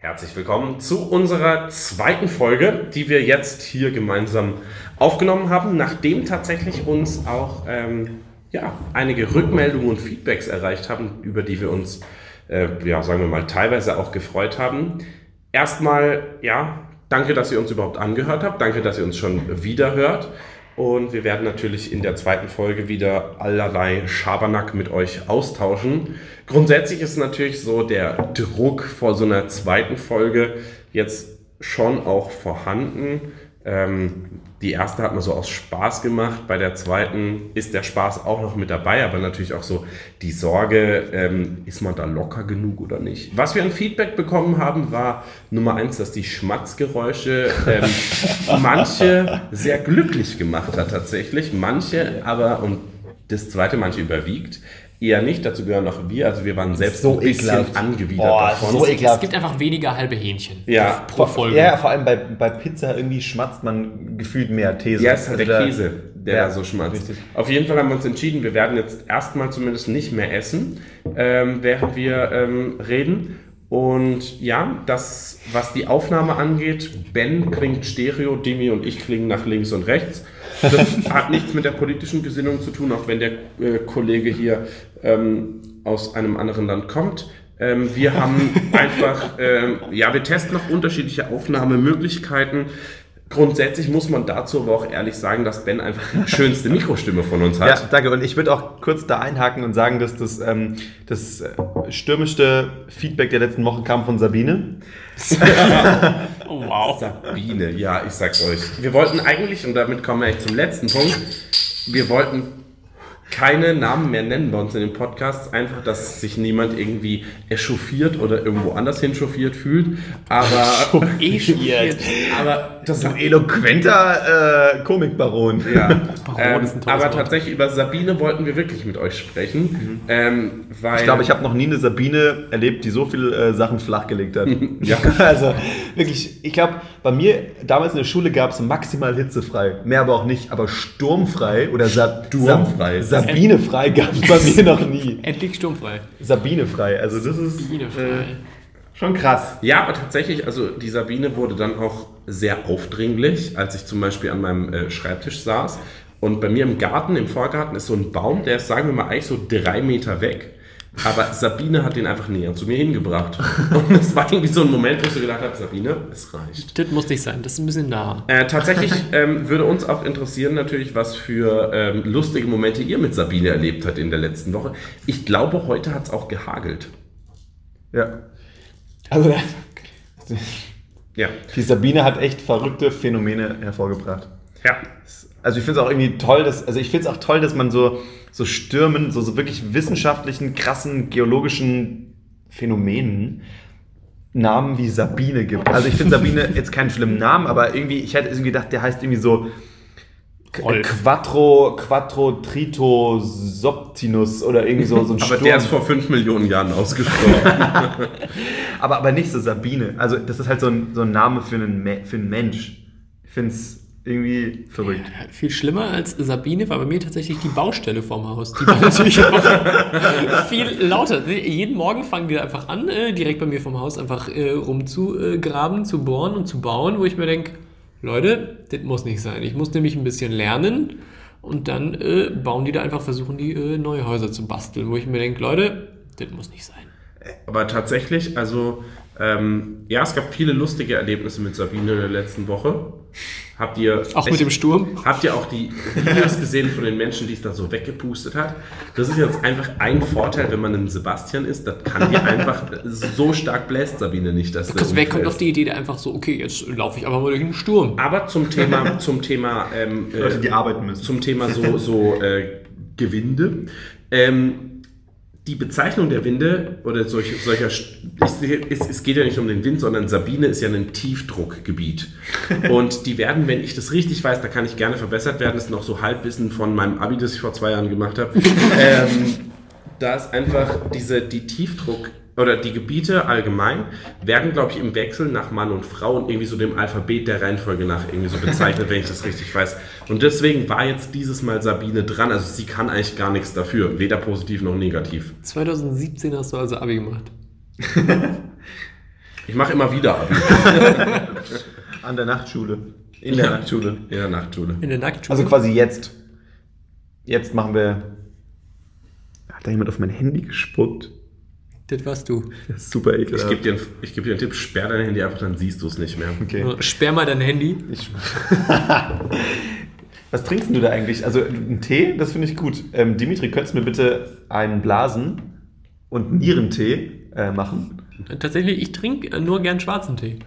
Herzlich willkommen zu unserer zweiten Folge, die wir jetzt hier gemeinsam aufgenommen haben, nachdem tatsächlich uns auch ähm, ja, einige Rückmeldungen und Feedbacks erreicht haben, über die wir uns, äh, ja, sagen wir mal, teilweise auch gefreut haben. Erstmal, ja, danke, dass ihr uns überhaupt angehört habt, danke, dass ihr uns schon wieder hört. Und wir werden natürlich in der zweiten Folge wieder allerlei Schabernack mit euch austauschen. Grundsätzlich ist natürlich so der Druck vor so einer zweiten Folge jetzt schon auch vorhanden. Ähm, die erste hat man so aus Spaß gemacht, bei der zweiten ist der Spaß auch noch mit dabei, aber natürlich auch so die Sorge, ähm, ist man da locker genug oder nicht. Was wir an Feedback bekommen haben, war Nummer eins, dass die Schmatzgeräusche ähm, manche sehr glücklich gemacht hat tatsächlich, manche aber, und das zweite manche überwiegt, Eher nicht, dazu gehören auch wir. Also wir waren selbst So ein bisschen ekelhaft. angewidert Boah, davon. so Es ekelhaft. gibt einfach weniger halbe Hähnchen Ja. pro Folge. Ja, vor allem bei, bei Pizza irgendwie schmatzt man gefühlt mehr These. Ja, es ist halt Also der Käse, der Ja, da so schmatzt. richtig. Auf jeden Fall haben wir uns entschieden, wir werden jetzt erstmal zumindest nicht mehr essen, ähm, während wir ähm, reden. Und ja, das, was die Aufnahme angeht, Ben klingt Stereo, Demi und ich klingen nach links und rechts. Das hat nichts mit der politischen Gesinnung zu tun, auch wenn der äh, Kollege hier ähm, aus einem anderen Land kommt. Ähm, wir haben einfach, ähm, ja, wir testen noch unterschiedliche Aufnahmemöglichkeiten. Grundsätzlich muss man dazu aber auch ehrlich sagen, dass Ben einfach die schönste Mikrostimme von uns hat. Ja, danke. Und ich würde auch kurz da einhaken und sagen, dass das, ähm, das äh, stürmischste Feedback der letzten Wochen kam von Sabine. Oh, wow. Sabine, ja, ich sag's euch. Wir wollten eigentlich, und damit kommen wir echt zum letzten Punkt, wir wollten keine Namen mehr nennen bei uns in den Podcasts, einfach, dass sich niemand irgendwie echauffiert oder irgendwo anders hin chauffiert fühlt. Aber, Echauffiert. aber das So ein eloquenter äh, Komikbaron. Ja, Baron ähm, ist ein tolles aber Wort. tatsächlich über Sabine wollten wir wirklich mit euch sprechen, ähm, weil Ich glaube, ich habe noch nie eine Sabine erlebt, die so viele äh, Sachen flachgelegt hat. Ja. Also wirklich, ich glaube, bei mir damals in der Schule gab es maximal hitzefrei. Mehr aber auch nicht. Aber sturmfrei oder Sa Sturmfrei. Sa Sabinefrei gab es bei mir noch nie. Endlich sturmfrei. Sabinefrei. Also das ist Biene äh, schon krass. Ja, aber tatsächlich, also die Sabine wurde dann auch sehr aufdringlich, als ich zum Beispiel an meinem äh, Schreibtisch saß. Und bei mir im Garten, im Vorgarten, ist so ein Baum, der ist, sagen wir mal, eigentlich so drei Meter weg. Aber Sabine hat den einfach näher zu mir hingebracht. Und es war irgendwie so ein Moment, wo ich so gedacht habe, Sabine, es reicht. Das muss nicht sein, das ist ein bisschen nah. Äh, tatsächlich ähm, würde uns auch interessieren natürlich, was für ähm, lustige Momente ihr mit Sabine erlebt habt in der letzten Woche. Ich glaube, heute hat es auch gehagelt. Ja. Also, Ja. Die Sabine hat echt verrückte Phänomene hervorgebracht. Ja. Also ich finde es auch irgendwie toll, dass, also ich finde es auch toll, dass man so, so Stürmen, so, so wirklich wissenschaftlichen, krassen, geologischen Phänomenen Namen wie Sabine gibt. Also ich finde Sabine jetzt keinen schlimmen Namen, aber irgendwie, ich hätte irgendwie gedacht, der heißt irgendwie so Wolf. Quattro, Quattro Trito Soptinus oder irgendwie so, so ein Aber Sturm. der ist vor fünf Millionen Jahren ausgestorben. aber, aber nicht so Sabine. Also das ist halt so ein, so ein Name für einen, für einen Mensch. Ich finde es irgendwie verrückt. viel schlimmer als Sabine war bei mir tatsächlich die Baustelle vorm Haus. Die war natürlich einfach viel lauter. Jeden Morgen fangen die einfach an, äh, direkt bei mir vom Haus einfach äh, rumzugraben, zu bohren und zu bauen, wo ich mir denke, Leute, das muss nicht sein. Ich muss nämlich ein bisschen lernen und dann äh, bauen die da einfach, versuchen die äh, neue Häuser zu basteln, wo ich mir denke, Leute, das muss nicht sein. Aber tatsächlich, also, ähm, ja, es gab viele lustige Erlebnisse mit Sabine in der letzten Woche. Habt ihr. Auch mit dem Sturm. Habt ihr auch die Videos gesehen von den Menschen, die es da so weggepustet hat? Das ist jetzt einfach ein Vorteil, wenn man ein Sebastian ist. Das kann dir einfach so stark bläst Sabine nicht, dass Das wer kommt auf die Idee, der einfach so, okay, jetzt laufe ich einfach mal durch den Sturm. Aber zum Thema, zum Thema, ähm, Leute, die äh, arbeiten müssen. zum Thema so, so äh, Gewinde. Ähm, die Bezeichnung der Winde oder solch, solcher, es, es geht ja nicht um den Wind, sondern Sabine ist ja ein Tiefdruckgebiet. Und die werden, wenn ich das richtig weiß, da kann ich gerne verbessert werden, das ist noch so Halbwissen von meinem Abi, das ich vor zwei Jahren gemacht habe. ähm, da ist einfach diese, die Tiefdruck oder die Gebiete allgemein werden, glaube ich, im Wechsel nach Mann und Frau und irgendwie so dem Alphabet der Reihenfolge nach irgendwie so bezeichnet, wenn ich das richtig weiß. Und deswegen war jetzt dieses Mal Sabine dran. Also sie kann eigentlich gar nichts dafür, weder positiv noch negativ. 2017 hast du also Abi gemacht. Ich mache immer wieder Abi. An der Nachtschule. In der Nachtschule. In der Nachtschule. In der Nacktschule. Also quasi jetzt. Jetzt machen wir. Hat da jemand auf mein Handy gespuckt? Das warst du. Das ist super ekelhaft. Ich gebe dir, einen- ich geb dir einen Tipp, sperr dein Handy einfach, dann siehst du es nicht mehr. Okay. Sperr mal dein Handy. Ich Was trinkst du da eigentlich? Also einen Tee, das finde ich gut. Ähm, Dimitri, könntest du mir bitte einen Blasen und Nierentee äh, machen? Tatsächlich, ich trinke nur gern schwarzen Tee.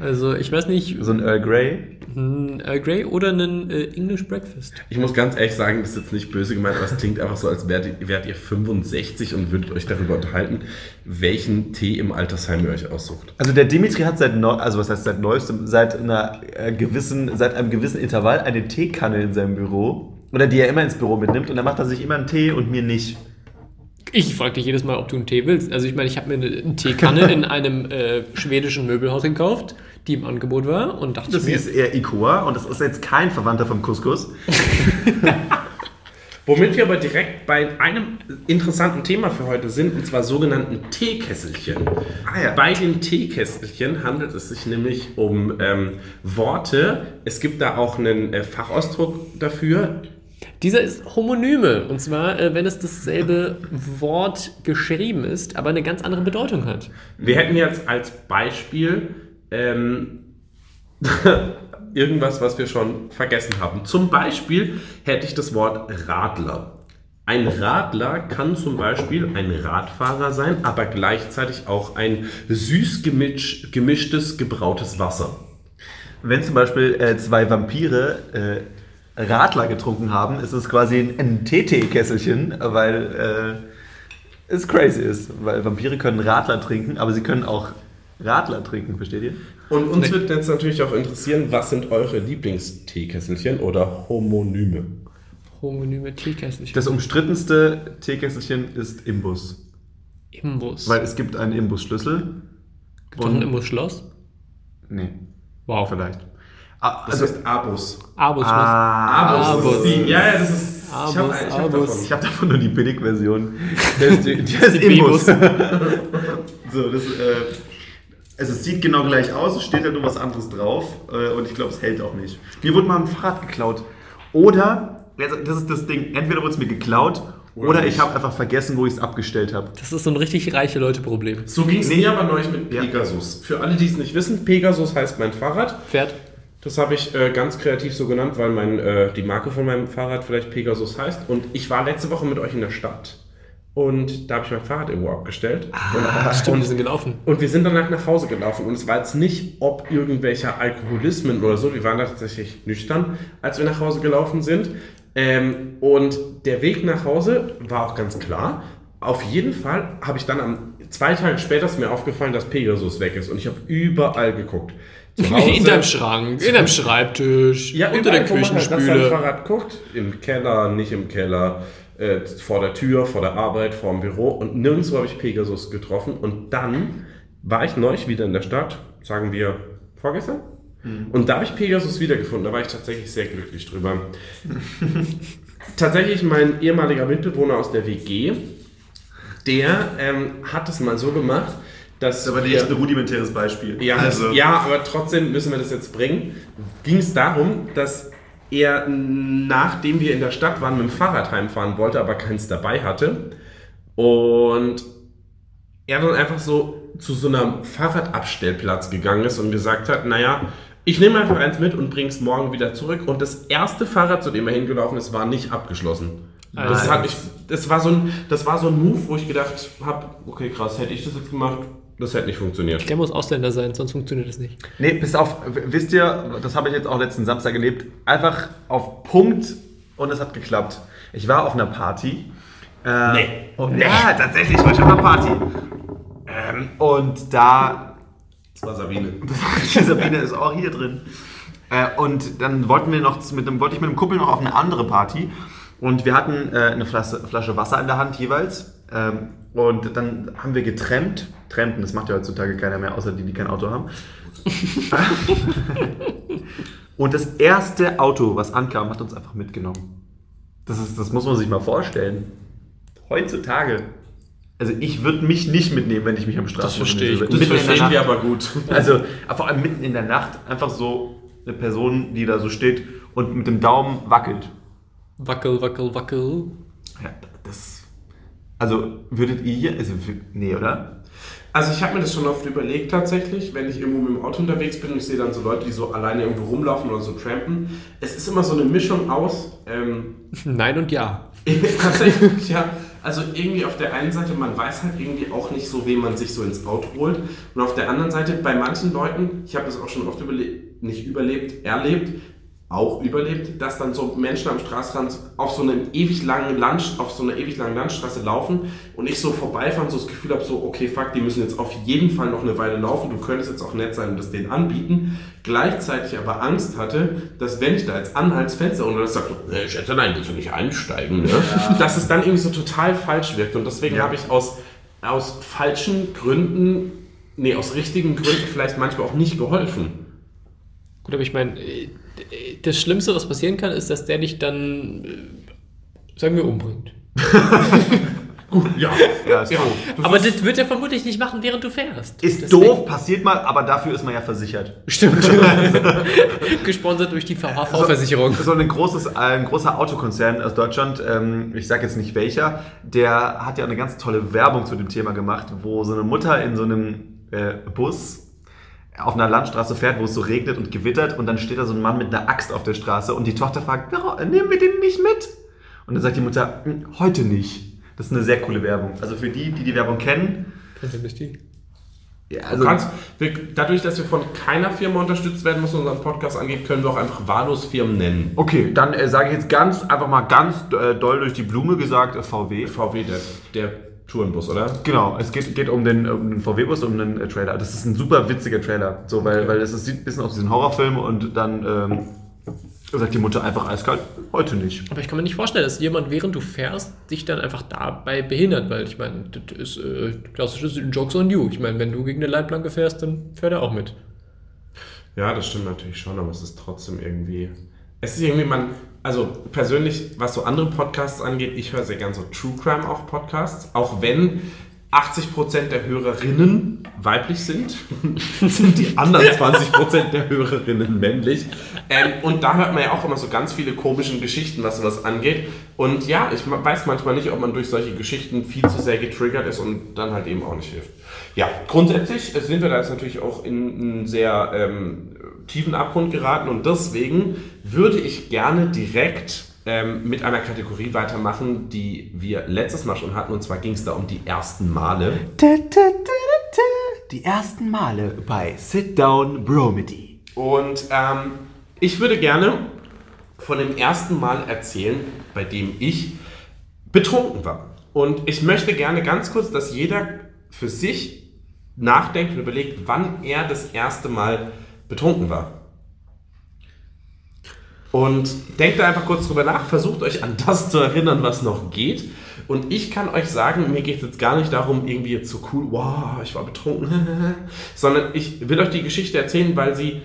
Also ich weiß nicht, So ein Earl Grey? ein Earl Grey oder einen äh, English Breakfast. Ich muss ganz ehrlich sagen, das ist jetzt nicht böse gemeint, aber es klingt einfach so, als wärt ihr, wärt ihr 65 und würdet euch darüber unterhalten, welchen Tee im Altersheim ihr euch aussucht. Also der Dimitri hat seit neu, also was heißt seit neuestem, seit einer äh, gewissen, seit einem gewissen Intervall eine Teekanne in seinem Büro. Oder die er immer ins Büro mitnimmt und dann macht er sich immer einen Tee und mir nicht. Ich frage dich jedes Mal, ob du einen Tee willst. Also ich meine, ich habe mir eine, eine Teekanne in einem äh, schwedischen Möbelhaus gekauft, die im Angebot war und dachte Das mir, ist eher Ikoa und das ist jetzt kein Verwandter vom Couscous. Womit wir aber direkt bei einem interessanten Thema für heute sind, und zwar sogenannten Teekesselchen. Ah ja. Bei den Teekesselchen handelt es sich nämlich um ähm, Worte. Es gibt da auch einen äh, Fachausdruck dafür. dieser ist Homonyme. Und zwar, äh, wenn es dasselbe Wort geschrieben ist, aber eine ganz andere Bedeutung hat. Wir hätten jetzt als Beispiel ähm, irgendwas, was wir schon vergessen haben. Zum Beispiel hätte ich das Wort Radler. Ein Radler kann zum Beispiel ein Radfahrer sein, aber gleichzeitig auch ein süß gemisch, gemischtes, gebrautes Wasser. Wenn zum Beispiel äh, zwei Vampire äh, Radler getrunken haben, ist es quasi ein, ein TT-Kesselchen, weil äh, es crazy ist. Weil Vampire können Radler trinken, aber sie können auch Radler trinken, versteht ihr? Und uns wird jetzt natürlich auch interessieren, was sind eure Lieblingsteekesselchen oder Homonyme? Homonyme Teekesselchen. Das umstrittenste Teekesselchen ist Imbus. Imbus. Weil es gibt einen Imbusschlüssel. Doch ein Imbus-Schloss? Nee, Wow. vielleicht. Ah, Das also, heißt Abus. Abus-Schloss. ah, ist die, ja, ja, das ist. ich Abus, habe ich hab Abus. davon. Ich habe davon nur die Billigversion. Der ist, die, ist Die Imbus. So, das, äh, also es sieht genau gleich aus, es steht halt nur was anderes drauf äh, und ich glaube, es hält auch nicht. Mir wurde mal ein Fahrrad geklaut. Oder, also das ist das Ding, entweder wurde es mir geklaut Oder oder, ich habe einfach vergessen, wo ich es abgestellt habe. Das ist so ein richtig reiche Leute-Problem. So ging es Nee. mir aber neulich mit Ja. Pegasus. Für alle, die es nicht wissen, Pegasus heißt mein Fahrrad. Pferd. Das habe ich äh, ganz kreativ so genannt, weil mein, äh, die Marke von meinem Fahrrad vielleicht Pegasus heißt. Und ich war letzte Woche mit euch in der Stadt. Und da habe ich mein Fahrrad irgendwo abgestellt. Ah, stimmt, wir sind gelaufen. Und wir sind danach nach Hause gelaufen. Und es war jetzt nicht ob irgendwelcher Alkoholismen oder so. Wir waren da tatsächlich nüchtern, als wir nach Hause gelaufen sind. Ähm, und der Weg nach Hause war auch ganz klar. Auf jeden Fall habe ich dann am zwei Tage später ist mir aufgefallen, dass Pegasus weg ist. Und ich habe überall geguckt. Zu In deinem Schrank, in deinem Schreibtisch, ja, unter der überall, wo man halt Küchenspüle. Fahrrad guckt. Im Keller, nicht im Keller, äh, vor der Tür, vor der Arbeit, vor dem Büro. Und nirgendwo habe ich Pegasus getroffen. Und dann war ich neulich wieder in der Stadt, sagen wir vorgestern. Und da habe ich Pegasus wiedergefunden. Da war ich tatsächlich sehr glücklich drüber. tatsächlich mein ehemaliger Mitbewohner aus der WG, der ähm, hat es mal so gemacht, dass Das ist aber wir- echt ein rudimentäres Beispiel. ja, also, ja, aber trotzdem müssen wir das jetzt bringen. Ging es darum, dass er, nachdem wir in der Stadt waren, mit dem Fahrrad heimfahren wollte, aber keins dabei hatte. Und er dann einfach so zu so einem Fahrradabstellplatz gegangen ist und gesagt hat, naja, ich nehme einfach eins mit und bring's morgen wieder zurück. Und das erste Fahrrad, zu dem er hingelaufen ist, war nicht abgeschlossen. Das, hat mich, das, war so ein, das war so ein Move, wo ich gedacht habe, okay, krass, hätte ich das jetzt gemacht, das hätte nicht funktioniert. Der muss Ausländer sein, sonst funktioniert das nicht. Nee, bis auf, wisst ihr, das habe ich jetzt auch letzten Samstag erlebt, einfach auf Punkt und es hat geklappt. Ich war auf einer Party. Äh, Nee. Und, Ja, tatsächlich, ich war schon auf einer Party. Ähm, und da, Das war Sabine. Sabine ist auch hier drin. Äh, und dann wollten wir noch mit einem, wollte ich mit einem Kumpel noch auf eine andere Party. Und wir hatten äh, eine Flasche, Flasche Wasser in der Hand jeweils. Ähm, und dann haben wir getrennt. Trampen, das macht ja heutzutage keiner mehr, außer die, die kein Auto haben. Und das erste Auto, was ankam, hat uns einfach mitgenommen. Das, ist, das muss man sich mal vorstellen. Heutzutage. Also ich würde mich nicht mitnehmen, wenn ich mich am Straßen verstehe ich. Das verstehen wir aber gut. Also vor allem mitten in der Nacht einfach so eine Person, die da so steht und mit dem Daumen wackelt. Wackel, wackel, wackel. Ja, das. Also würdet ihr. Also, wür- nee, oder? Also ich habe mir das schon oft überlegt tatsächlich, wenn ich irgendwo mit dem Auto unterwegs bin und ich sehe dann so Leute, die so alleine irgendwo rumlaufen oder so trampen. Es ist immer so eine Mischung aus, ähm, Nein und ja. tatsächlich, ja, also irgendwie auf der einen Seite, man weiß halt irgendwie auch nicht so, wem man sich so ins Auto holt. Und auf der anderen Seite, bei manchen Leuten, ich habe das auch schon oft überlebt, nicht überlebt, erlebt, auch überlebt, dass dann so Menschen am Straßenrand auf so einem ewig langen Land, auf so einer ewig langen Landstraße laufen und ich so vorbeifahre und so das Gefühl habe, so, okay, fuck, die müssen jetzt auf jeden Fall noch eine Weile laufen, du könntest jetzt auch nett sein und das denen anbieten. Gleichzeitig aber Angst hatte, dass wenn ich da jetzt Anhaltsfenster und das sagt, so, äh, Schätze, nein, willst du nicht einsteigen, ne? dass es dann irgendwie so total falsch wirkt und deswegen Ja. habe ich aus, aus falschen Gründen, nee, aus richtigen Gründen vielleicht manchmal auch nicht geholfen. Gut, aber ich meine, äh, das Schlimmste, was passieren kann, ist, dass der dich dann, äh, sagen wir, umbringt. Ja, Ja, ist ja. doof. Aber das wird er vermutlich nicht machen, während du fährst. Ist Deswegen- doof, passiert mal, aber dafür ist man ja versichert. Stimmt. Gesponsert durch die VHV-Versicherung. So ein, großes, ein großer Autokonzern aus Deutschland, ähm, ich sage jetzt nicht welcher, der hat ja eine ganz tolle Werbung zu dem Thema gemacht, wo so eine Mutter in so einem äh, Bus auf einer Landstraße fährt, wo es so regnet und gewittert und dann steht da so ein Mann mit einer Axt auf der Straße und die Tochter fragt, "Warum nehmen wir den nicht mit? Und dann sagt die Mutter, "Hm, heute nicht. Das ist eine sehr coole Werbung. Also für die, die die Werbung kennen, ja, Also kannst, wir, dadurch, dass wir von keiner Firma unterstützt werden, was unseren Podcast angeht, können wir auch einfach wahllos Firmen nennen. Okay, dann äh, sage ich jetzt ganz, einfach mal ganz äh, doll durch die Blume gesagt, äh, VW. VW, der, der Tourenbus, oder? Genau, es geht, geht um den, um den VW-Bus, um den äh, Trailer. Das ist ein super witziger Trailer, so, weil, weil es ist- sieht ein bisschen aus wie ein Horrorfilm und dann ähm, sagt die Mutter einfach eiskalt, heute nicht. Aber ich kann mir nicht vorstellen, dass jemand, während du fährst, dich dann einfach dabei behindert, weil ich meine, das ist äh, klassisches Jokes on you. Ich meine, wenn du gegen eine Leitplanke fährst, dann fährt er auch mit. Ja, das stimmt natürlich schon, aber es ist trotzdem irgendwie. Es ist irgendwie, man. Also persönlich, was so andere Podcasts angeht, ich höre sehr gern so True Crime auch Podcasts, auch wenn 80% der Hörerinnen weiblich sind, sind die anderen 20% der Hörerinnen männlich. Ähm, und da hört man ja auch immer so ganz viele komische Geschichten, was sowas angeht. Und ja, ich weiß manchmal nicht, ob man durch solche Geschichten viel zu sehr getriggert ist und dann halt eben auch nicht hilft. Ja, grundsätzlich äh, sind wir da jetzt natürlich auch in einen sehr ähm, tiefen Abgrund geraten und deswegen würde ich gerne direkt ähm, mit einer Kategorie weitermachen, die wir letztes Mal schon hatten. Und zwar ging es da um die ersten Male. Die ersten Male bei Sit Down Bromedy. Und ähm, ich würde gerne von dem ersten Mal erzählen, bei dem ich betrunken war. Und ich möchte gerne ganz kurz, dass jeder für sich nachdenkt und überlegt, wann er das erste Mal betrunken war. Und denkt da einfach kurz drüber nach, versucht euch an das zu erinnern, was noch geht. Und ich kann euch sagen, mir geht es jetzt gar nicht darum, irgendwie jetzt so cool, wow, ich war betrunken, sondern ich will euch die Geschichte erzählen, weil sie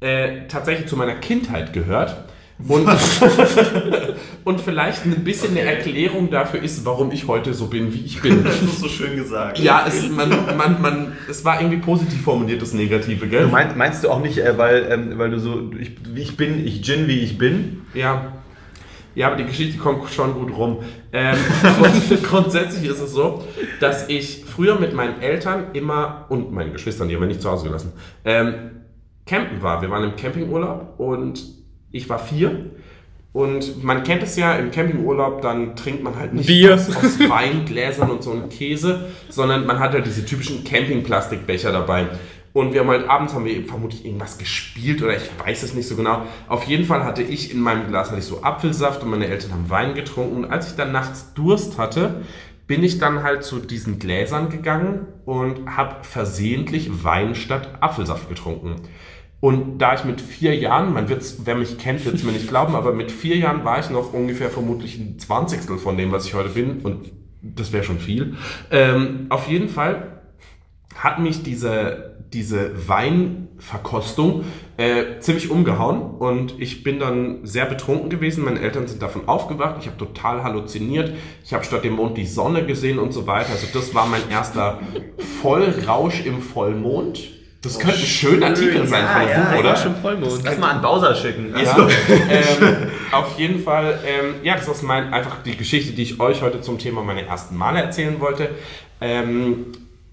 äh, tatsächlich zu meiner Kindheit gehört. Und, und vielleicht ein bisschen eine Erklärung dafür ist, warum ich heute so bin, wie ich bin. Das ist so schön gesagt. Ja, es, man, man, man, es war irgendwie positiv formuliert, das Negative, gell? Du mein, meinst du auch nicht, äh, weil, ähm, weil du so, ich, wie ich bin, ich Gin, wie ich bin? Ja. Ja, aber die Geschichte kommt schon gut rum. Ähm, grund- grundsätzlich ist es so, dass ich früher mit meinen Eltern immer und meinen Geschwistern, die haben wir nicht zu Hause gelassen, ähm, campen war. Wir waren im Campingurlaub und ich war vier. Und man kennt es ja, im Campingurlaub, dann trinkt man halt nicht Bier. aus, aus Weingläsern und so einen Käse, sondern man hat halt diese typischen Campingplastikbecher dabei. Und wir haben halt abends haben wir vermutlich irgendwas gespielt oder ich weiß es nicht so genau. Auf jeden Fall hatte ich in meinem Glas hatte ich so Apfelsaft und meine Eltern haben Wein getrunken. Und als ich dann nachts Durst hatte, bin ich dann halt zu diesen Gläsern gegangen und habe versehentlich Wein statt Apfelsaft getrunken. Und da ich mit vier Jahren, man wird's, wer mich kennt, wird es mir nicht glauben, aber mit vier Jahren war ich noch ungefähr vermutlich ein Zwanzigstel von dem, was ich heute bin. Und das wäre schon viel. Ähm, auf jeden Fall hat mich diese, diese Weinverkostung äh, ziemlich umgehauen und ich bin dann sehr betrunken gewesen. Meine Eltern sind davon aufgewacht. Ich habe total halluziniert. Ich habe statt dem Mond die Sonne gesehen und so weiter. Also das war mein erster Vollrausch im Vollmond. Das könnte ein schöner Titel sein von dem ja, Buch, ja, oder? Schon Vollmond. Lass mal an Bowser schicken. Ja, Also, ähm, auf jeden Fall, ähm, ja, das ist mein, einfach die Geschichte, die ich euch heute zum Thema meine ersten Male erzählen wollte. Ähm,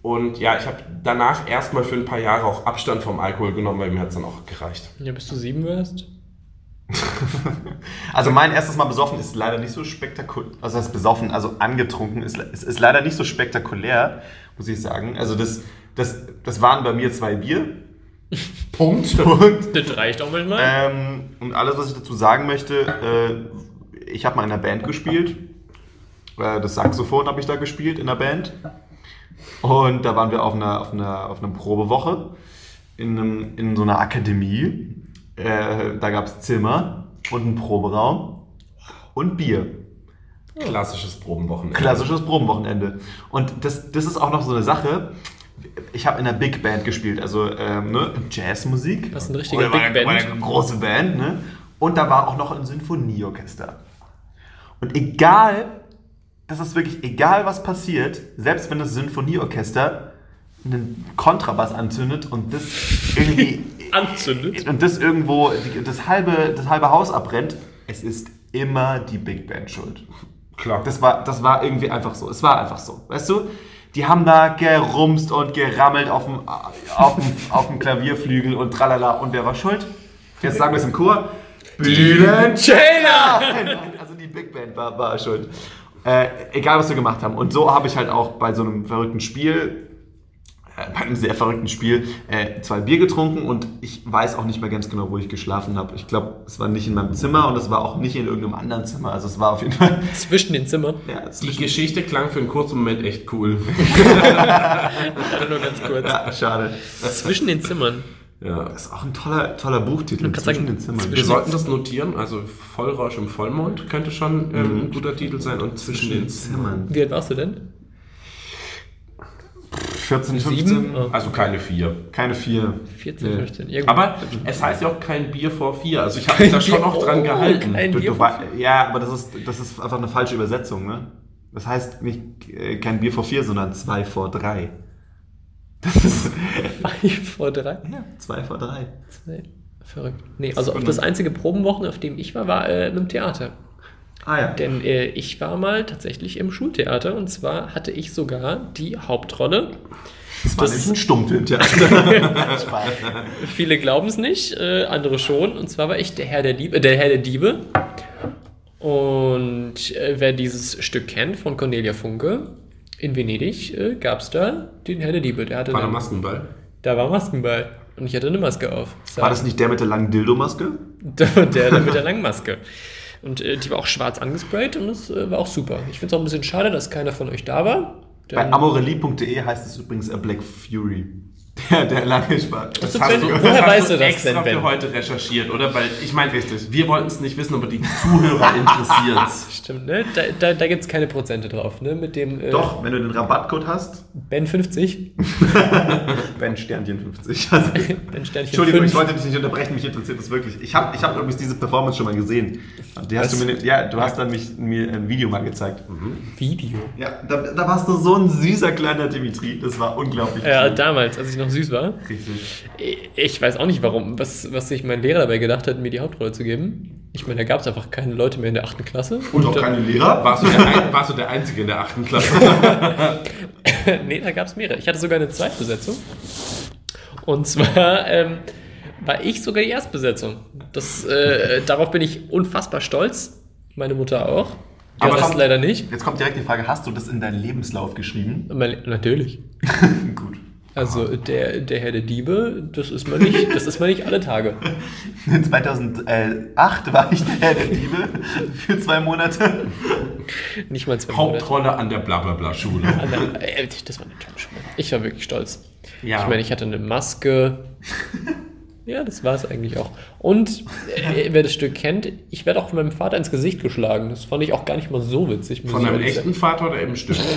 und ja, ich habe danach erstmal für ein paar Jahre auch Abstand vom Alkohol genommen, weil mir hat es dann auch gereicht. Ja, bis du sieben wirst. also mein erstes Mal besoffen ist leider nicht so spektakulär. Also das besoffen, also angetrunken ist, ist, ist leider nicht so spektakulär, muss ich sagen. Also das, das, das waren bei mir zwei Bier. Punkt. Und, Das reicht auch manchmal. ähm, und alles, was ich dazu sagen möchte, äh, ich habe mal in einer Band gespielt. Äh, das Saxophon habe ich da gespielt in der Band. Und da waren wir auf einer, auf einer, auf einer Probewoche in, einem, in so einer Akademie. Äh, da gab es Zimmer und einen Proberaum und Bier. Klassisches Probenwochenende. Klassisches Probenwochenende. Und das, das ist auch noch so eine Sache. Ich habe in einer Big Band gespielt, also ähm, ne, Jazzmusik. Das ist eine richtige Oder war Big eine, war Band. eine große Band, ne? Und da war auch noch ein Sinfonieorchester. Und egal, das ist wirklich egal, was passiert, selbst wenn das Sinfonieorchester einen Kontrabass anzündet und das irgendwie Anzündet. und das irgendwo das halbe das halbe Haus abbrennt, es ist immer die Big Band schuld. Klar. Das war, das war irgendwie einfach so. Es war einfach so. Weißt du? Die haben da gerumst und gerammelt auf dem, auf dem, auf dem Klavierflügel und tralala. Und wer war schuld? Jetzt sagen wir es im Chor. Bülent Taylor! Nein, also die Big Band war, war schuld. Äh, egal, was wir gemacht haben. Und so habe ich halt auch bei so einem verrückten Spiel, bei einem sehr verrückten Spiel, äh, zwei Bier getrunken und ich weiß auch nicht mehr ganz genau, wo ich geschlafen habe. Ich glaube, es war nicht in meinem Zimmer und es war auch nicht in irgendeinem anderen Zimmer. Also es war auf jeden Fall. Zwischen den Zimmern. Ja, Die zwischen- Geschichte klang für einen kurzen Moment echt cool. Nur ganz kurz. ja, schade. Zwischen den Zimmern. Ja. Das ist auch ein toller, toller Buchtitel. Zwischen sagen, den Zimmern. zwischen- Wir sollten das notieren, also Vollrausch im Vollmond könnte schon ähm, Mhm. ein guter Titel sein und zwischen den Zimmern. Wie alt warst du denn? 14, 15. Sieben? Oh. Also keine vier. Keine vier. 14, Nee. 15. Irgendwo. Aber es heißt ja auch kein Bier vor vier. Also ich habe mich da schon noch dran Oh, gehalten. Du, du, wei- ja, aber das ist, das ist einfach eine falsche Übersetzung, ne? Das heißt nicht äh, kein Bier vor vier, sondern zwei vor drei. Das ist. Five vor drei. Ja, zwei vor drei. Zwei. Verrückt. Nee, also auf das einzige Probenwochen, auf dem ich war, war äh, in einem Theater. Ah ja. Denn äh, ich war mal tatsächlich im Schultheater und zwar hatte ich sogar die Hauptrolle. Das war das- nämlich ein Stummfilmtheater. Viele glauben es nicht, äh, andere schon. Und zwar war ich der Herr der Diebe. Der Herr der Diebe. Und äh, wer dieses Stück kennt von Cornelia Funke, in Venedig äh, gab es da den Herr der Diebe. Der hatte War der eine- Maskenball? da war Maskenball. Und ich hatte eine Maske auf. War das nicht der mit der langen Dildo-Maske? Der, der mit der langen Maske. Und äh, die war auch schwarz angesprayt und das äh, war auch super. Ich finde es auch ein bisschen schade, dass keiner von euch da war. Bei amorelie.de heißt es übrigens A Black Fury. Der, der lange Spaß. Das hast Ben, du- woher hast weißt du das extra denn, Ben? für heute recherchiert, oder? Weil ich meine, wir wollten es nicht wissen, aber die Zuhörer interessiert Stimmt, ne? Da, da, da gibt es keine Prozente drauf, ne? Mit dem äh, Doch, wenn du den Rabattcode hast, Ben 50. Ben Sternchen 50. Also, Ben Sternchen Entschuldigung, 5. ich wollte dich nicht unterbrechen, mich interessiert das wirklich. Ich habe ich hab übrigens diese Performance schon mal gesehen. Die hast Was? du mir, ja, du hast dann mich, mir ein Video mal gezeigt. Video. Ja, da, da warst du so ein süßer kleiner Dimitri. Das war unglaublich. Ja, schön. damals, als ich noch süß war. Richtig. Ich weiß auch nicht, warum, was, was sich mein Lehrer dabei gedacht hat, mir die Hauptrolle zu geben. Ich meine, da gab es einfach keine Leute mehr in der 8. Klasse. Und auch keine Lehrer. Warst du, der, warst du der Einzige in der achten Klasse? nee, da gab es mehrere. Ich hatte sogar eine Zweitbesetzung. Und zwar ähm, war ich sogar die Erstbesetzung. Das, äh, darauf bin ich unfassbar stolz. Meine Mutter auch. Der Aber kommt- leider nicht. Jetzt kommt direkt die Frage, hast du das in deinen Lebenslauf geschrieben? Natürlich. Gut. Also der, der Herr der Diebe, das ist man nicht, das ist man nicht alle Tage. 2008 war ich der Herr der Diebe für zwei Monate. Nicht mal zwei Monate. Hauptrolle an der Blablabla-Schule. Äh, Das war eine tolle Schule. Ich war wirklich stolz. Ja. Ich meine, ich hatte eine Maske. Ja, das war es eigentlich auch. Und äh, wer das Stück kennt, ich werde auch von meinem Vater ins Gesicht geschlagen. Das fand ich auch gar nicht mal so witzig. Von ehrlich echten Vater oder im Stück?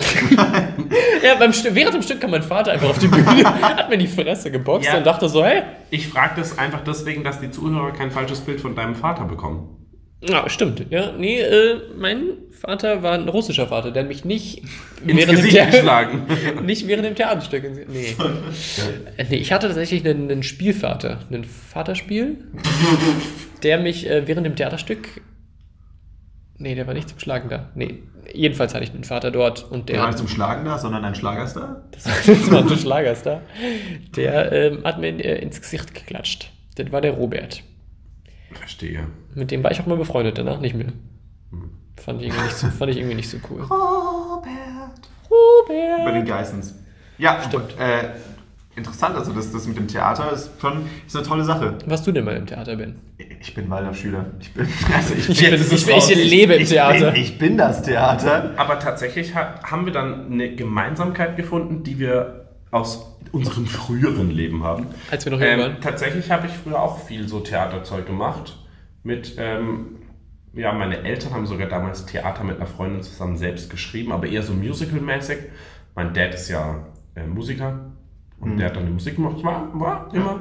Ja, beim Stück, während dem Stück kam mein Vater einfach auf die Bühne, hat mir die Fresse geboxt Ja. und dachte so, hey, Ich frage das einfach deswegen, dass die Zuhörer kein falsches Bild von deinem Vater bekommen. Ja, stimmt. Ja, nee, äh, mein Vater war ein russischer Vater, der mich nicht während dem Gesicht Theater- geschlagen. Nicht während dem Theaterstück. Nee. Äh, nee, ich hatte tatsächlich einen, einen Spielvater, einen Vaterspiel, der mich äh, während dem Theaterstück. Nee, der war nicht zum Schlagen da. Nee, jedenfalls hatte ich einen Vater dort und Der war der. nicht zum Schlagen da, sondern ein Schlagerstar. Das war ein Schlagerstar. Der ähm, hat mir äh, ins Gesicht geklatscht. Das war der Robert. Verstehe. Mit dem war ich auch mal befreundet, danach nicht mehr. Fand ich irgendwie nicht so, fand ich irgendwie nicht so cool. Robert. Robert! Bei den Geissens. Ja, Stimmt. Äh, interessant, also das, das mit dem Theater ist schon ist eine tolle Sache. Was du denn mal im Theater, Ben? Ich bin Waldorfschüler. Ich bin, also ich, Ich, bin, bin, ich, lebe im ich, Theater. bin, ich bin das Theater. Aber tatsächlich ha haben wir dann eine Gemeinsamkeit gefunden, die wir aus unserem früheren Leben haben. Als wir noch jung Ähm, waren. tatsächlich habe ich früher auch viel so Theaterzeug gemacht. Mit, ähm, ja, meine Eltern haben sogar damals Theater mit einer Freundin zusammen selbst geschrieben, aber eher so musical-mäßig. Mein Dad ist ja äh, Musiker und der hat dann die Musik gemacht. War, war immer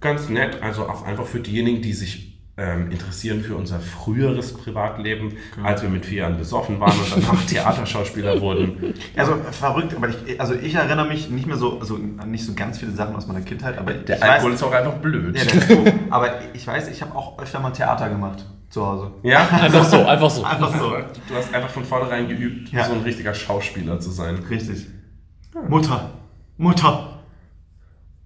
ganz nett. Also auch einfach für diejenigen, die sich ähm, interessieren für unser früheres Privatleben, als wir mit vier Jahren besoffen waren und danach Theaterschauspieler wurden. Also verrückt, aber ich, also ich erinnere mich nicht mehr so, also an nicht so ganz viele Sachen aus meiner Kindheit, aber Der ich Alkohol weiß, ist auch einfach blöd. ja, doof. aber ich weiß, ich habe auch öfter mal Theater gemacht zu Hause. Ja? Einfach so, einfach so. Einfach so. Du hast einfach von vornherein geübt, Ja. so ein richtiger Schauspieler zu sein. Richtig. Mutter, Mutter,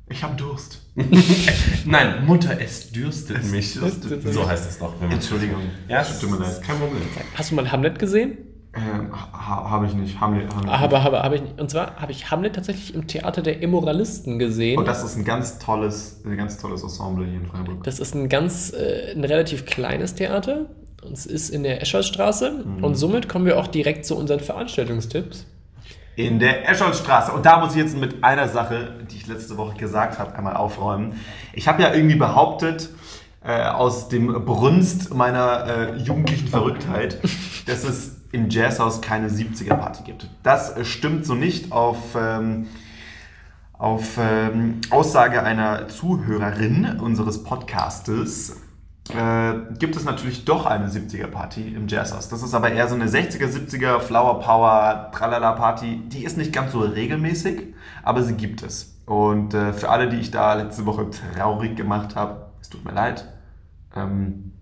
ich habe Durst. Nein, Mutter, es dürstet mich. dürstet mich. so heißt es doch. Wenn man Entschuldigung. ja, es tut mir ist leid. kein Problem. Hast du mal Hamlet gesehen? Ähm, ha, habe ich nicht. Hamlet, Hamlet Aber habe, habe ich nicht. Und zwar habe ich Hamlet tatsächlich im Theater der Immoralisten gesehen. Und das ist ein ganz tolles, ein ganz tolles Ensemble hier in Freiburg. Das ist ein ganz, äh, ein relativ kleines Theater. Und es ist in der Escholzstraße. Mhm. Und somit kommen wir auch direkt zu unseren Veranstaltungstipps. In der Escholzstraße. Und da muss ich jetzt mit einer Sache, die ich letzte Woche gesagt habe, einmal aufräumen. Ich habe ja irgendwie behauptet, äh, aus dem Brunst meiner äh, jugendlichen Verrücktheit, dass es im Jazzhaus keine 70er-Party gibt. Das äh, stimmt so nicht auf, ähm, auf ähm, Aussage einer Zuhörerin unseres Podcastes. Äh, gibt es natürlich doch eine 70er-Party im Jazzhaus. Das ist aber eher so eine 60er, 70er Flower Power Tralala-Party. Die ist nicht ganz so regelmäßig, aber sie gibt es. Und äh, für alle, die ich da letzte Woche traurig gemacht habe, es tut mir leid. Ähm,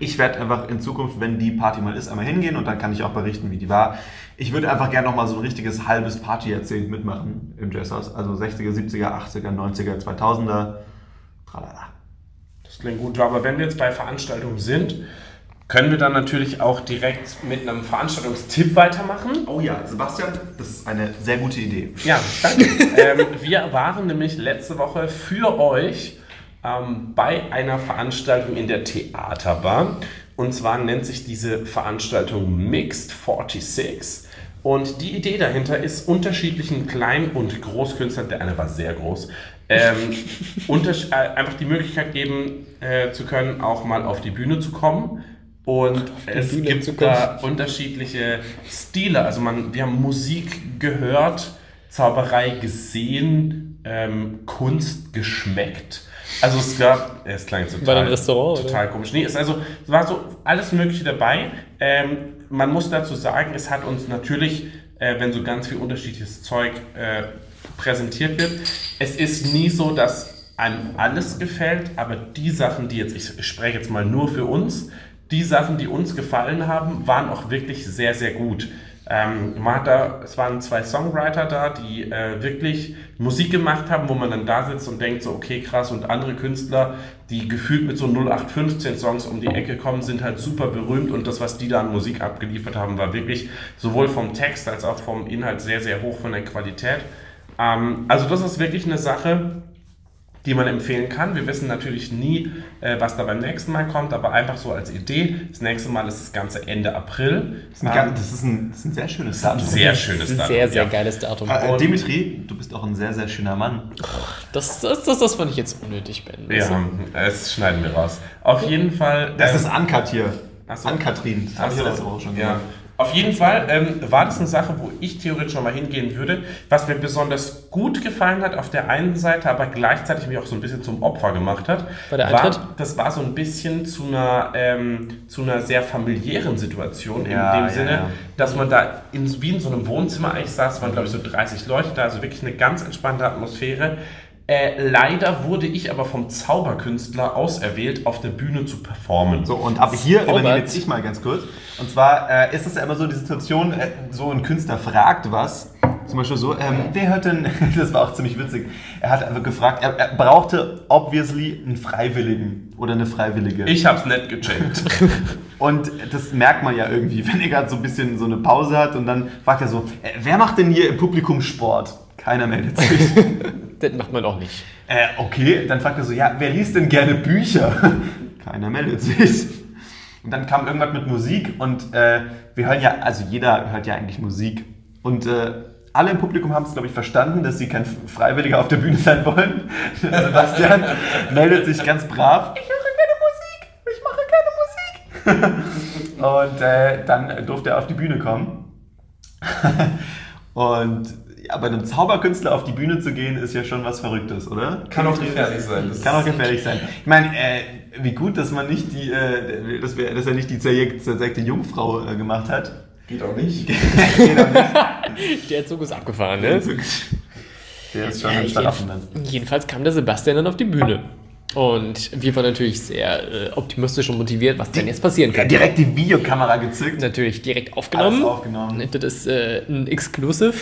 ich werde einfach in Zukunft, wenn die Party mal ist, einmal hingehen und dann kann ich auch berichten, wie die war. Ich würde einfach gerne nochmal so ein richtiges halbes Party-Jahrzehnt mitmachen im Jazzhaus. Also 60er, 70er, 80er, 90er, 2000er. Tralala. Das klingt gut. Aber wenn wir jetzt bei Veranstaltungen sind, können wir dann natürlich auch direkt mit einem Veranstaltungstipp weitermachen. Oh ja, Sebastian, das ist eine sehr gute Idee. Ja, danke. ähm, wir waren nämlich letzte Woche für euch ähm, bei einer Veranstaltung in der Theaterbar. Und zwar nennt sich diese Veranstaltung Mixed 46. Und die Idee dahinter ist, unterschiedlichen Klein- und Großkünstlern, der eine war sehr groß, ähm, äh, einfach die Möglichkeit geben äh, zu können, auch mal auf die Bühne zu kommen. Und es Bühne gibt da unterschiedliche Stile. Also man, wir haben Musik gehört, Zauberei gesehen, ähm, Kunst geschmeckt. Also es gab, es klang jetzt total, total komisch. Nee, es, also, es war so alles Mögliche dabei. Ähm, man muss dazu sagen, es hat uns natürlich, äh, wenn so ganz viel unterschiedliches Zeug äh, präsentiert wird, es ist nie so, dass einem alles gefällt, aber die Sachen, die jetzt, ich spreche jetzt mal nur für uns, die Sachen, die uns gefallen haben, waren auch wirklich sehr, sehr gut. Ähm, man hat da, es waren zwei Songwriter da, die äh, wirklich Musik gemacht haben, wo man dann da sitzt und denkt so, okay, krass, und andere Künstler, die gefühlt mit so 0815 Songs um die Ecke kommen, sind halt super berühmt und das, was die da an Musik abgeliefert haben, war wirklich sowohl vom Text als auch vom Inhalt sehr, sehr hoch von der Qualität. Ähm, also das ist wirklich eine Sache, die man empfehlen kann. Wir wissen natürlich nie, äh, was da beim nächsten Mal kommt, aber einfach so als Idee. Das nächste Mal ist das Ganze Ende April. Das ist ein, ganz- das ist ein, das ist ein sehr schönes Datum. Sehr schönes Datum, sehr, sehr ja. geiles Datum. Äh, Dimitri, du bist auch ein sehr, sehr schöner Mann. Das, das, das, das fand ich jetzt unnötig, Ben. Ja, das schneiden wir raus. Auf jeden Fall. Das ähm, ist Uncut hier. Ach so. Ankatrin. Das habe ich ja letzte Woche schon ja. Auf jeden Fall ähm, war das eine Sache, wo ich theoretisch schon mal hingehen würde. Was mir besonders gut gefallen hat auf der einen Seite, aber gleichzeitig mich auch so ein bisschen zum Opfer gemacht hat, War der Eintritt? war, das war so ein bisschen zu einer, ähm, zu einer sehr familiären Situation Ja, in dem ja, Sinne, ja. dass man da in, wie in so einem Wohnzimmer eigentlich saß, es waren glaube ich so 30 Leute da, also wirklich eine ganz entspannte Atmosphäre. Äh, leider wurde ich aber vom Zauberkünstler auserwählt, auf der Bühne zu performen. So, und ab hier Zaubert. übernehme jetzt ich mal ganz kurz. Und zwar äh, ist es ja immer so die Situation, äh, so ein Künstler fragt was. Zum Beispiel so, ähm, wer hört denn, das war auch ziemlich witzig, er hat einfach gefragt, er, er brauchte obviously einen Freiwilligen oder eine Freiwillige. Ich hab's nicht gecheckt. Und das merkt man ja irgendwie, wenn er gerade so ein bisschen so eine Pause hat und dann fragt er so, äh, wer macht denn hier im Publikum Sport? Keiner meldet sich. Das macht man auch nicht. äh, okay, dann fragt er so, ja, wer liest denn gerne Bücher? Keiner meldet sich. Und dann kam irgendwas mit Musik und äh, wir hören ja, also jeder hört ja eigentlich Musik. Und äh, alle im Publikum haben es, glaube ich, verstanden, dass sie kein Freiwilliger auf der Bühne sein wollen. Sebastian meldet sich ganz brav. Ich höre keine Musik, ich mache keine Musik. und äh, dann durfte er auf die Bühne kommen. und bei einem Zauberkünstler auf die Bühne zu gehen, ist ja schon was Verrücktes, oder? Kann auch gefährlich sein. Das Kann auch gefährlich sein. Ich meine, äh, wie gut, dass man nicht die, äh, dass, wir, dass er nicht die zersägte Jungfrau äh, gemacht hat. geht auch nicht. Der Zug ist abgefahren, ne? Der ist schon Ja, ein jeden- Stadtaffenland. Jedenfalls kam der Sebastian dann auf die Bühne. Und wir waren natürlich sehr äh, optimistisch und motiviert, was denn jetzt passieren kann. Direkt die Videokamera gezückt. Natürlich direkt aufgenommen. Alles aufgenommen. Das ist äh, ein Exclusive.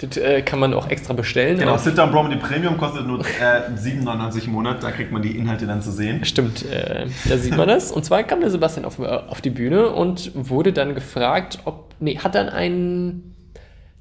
Das äh, kann man auch extra bestellen. Genau, Sit Down Bromedy Premium kostet nur äh, 7,99 im Monat. Da kriegt man die Inhalte dann zu sehen. Stimmt, äh, da sieht man das. Und zwar kam der Sebastian auf, äh, auf die Bühne und wurde dann gefragt, ob. Nee, hat dann ein.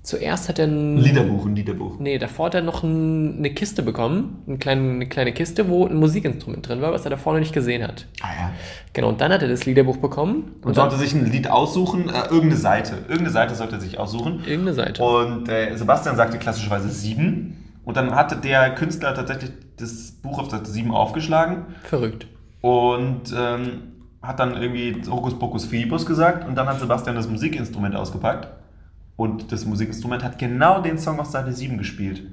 Zuerst hat er ein. Liederbuch, ein Liederbuch. Nee, davor hat er noch ein, eine Kiste bekommen. Eine kleine, eine kleine Kiste, wo ein Musikinstrument drin war, was er davor noch nicht gesehen hat. Ah ja. Genau, und dann hat er das Liederbuch bekommen. Und dann sollte sich ein Lied aussuchen, äh, irgendeine Seite. Irgendeine Seite sollte er sich aussuchen. irgendeine Seite. Und äh, Sebastian sagte klassischerweise sieben. Und dann hatte der Künstler tatsächlich das Buch auf Seite 7 aufgeschlagen Verrückt. und ähm, hat dann irgendwie Hokus Pokus Fidibus gesagt. Und dann hat Sebastian das Musikinstrument ausgepackt. Und das Musikinstrument hat genau den Song auf Seite 7 gespielt.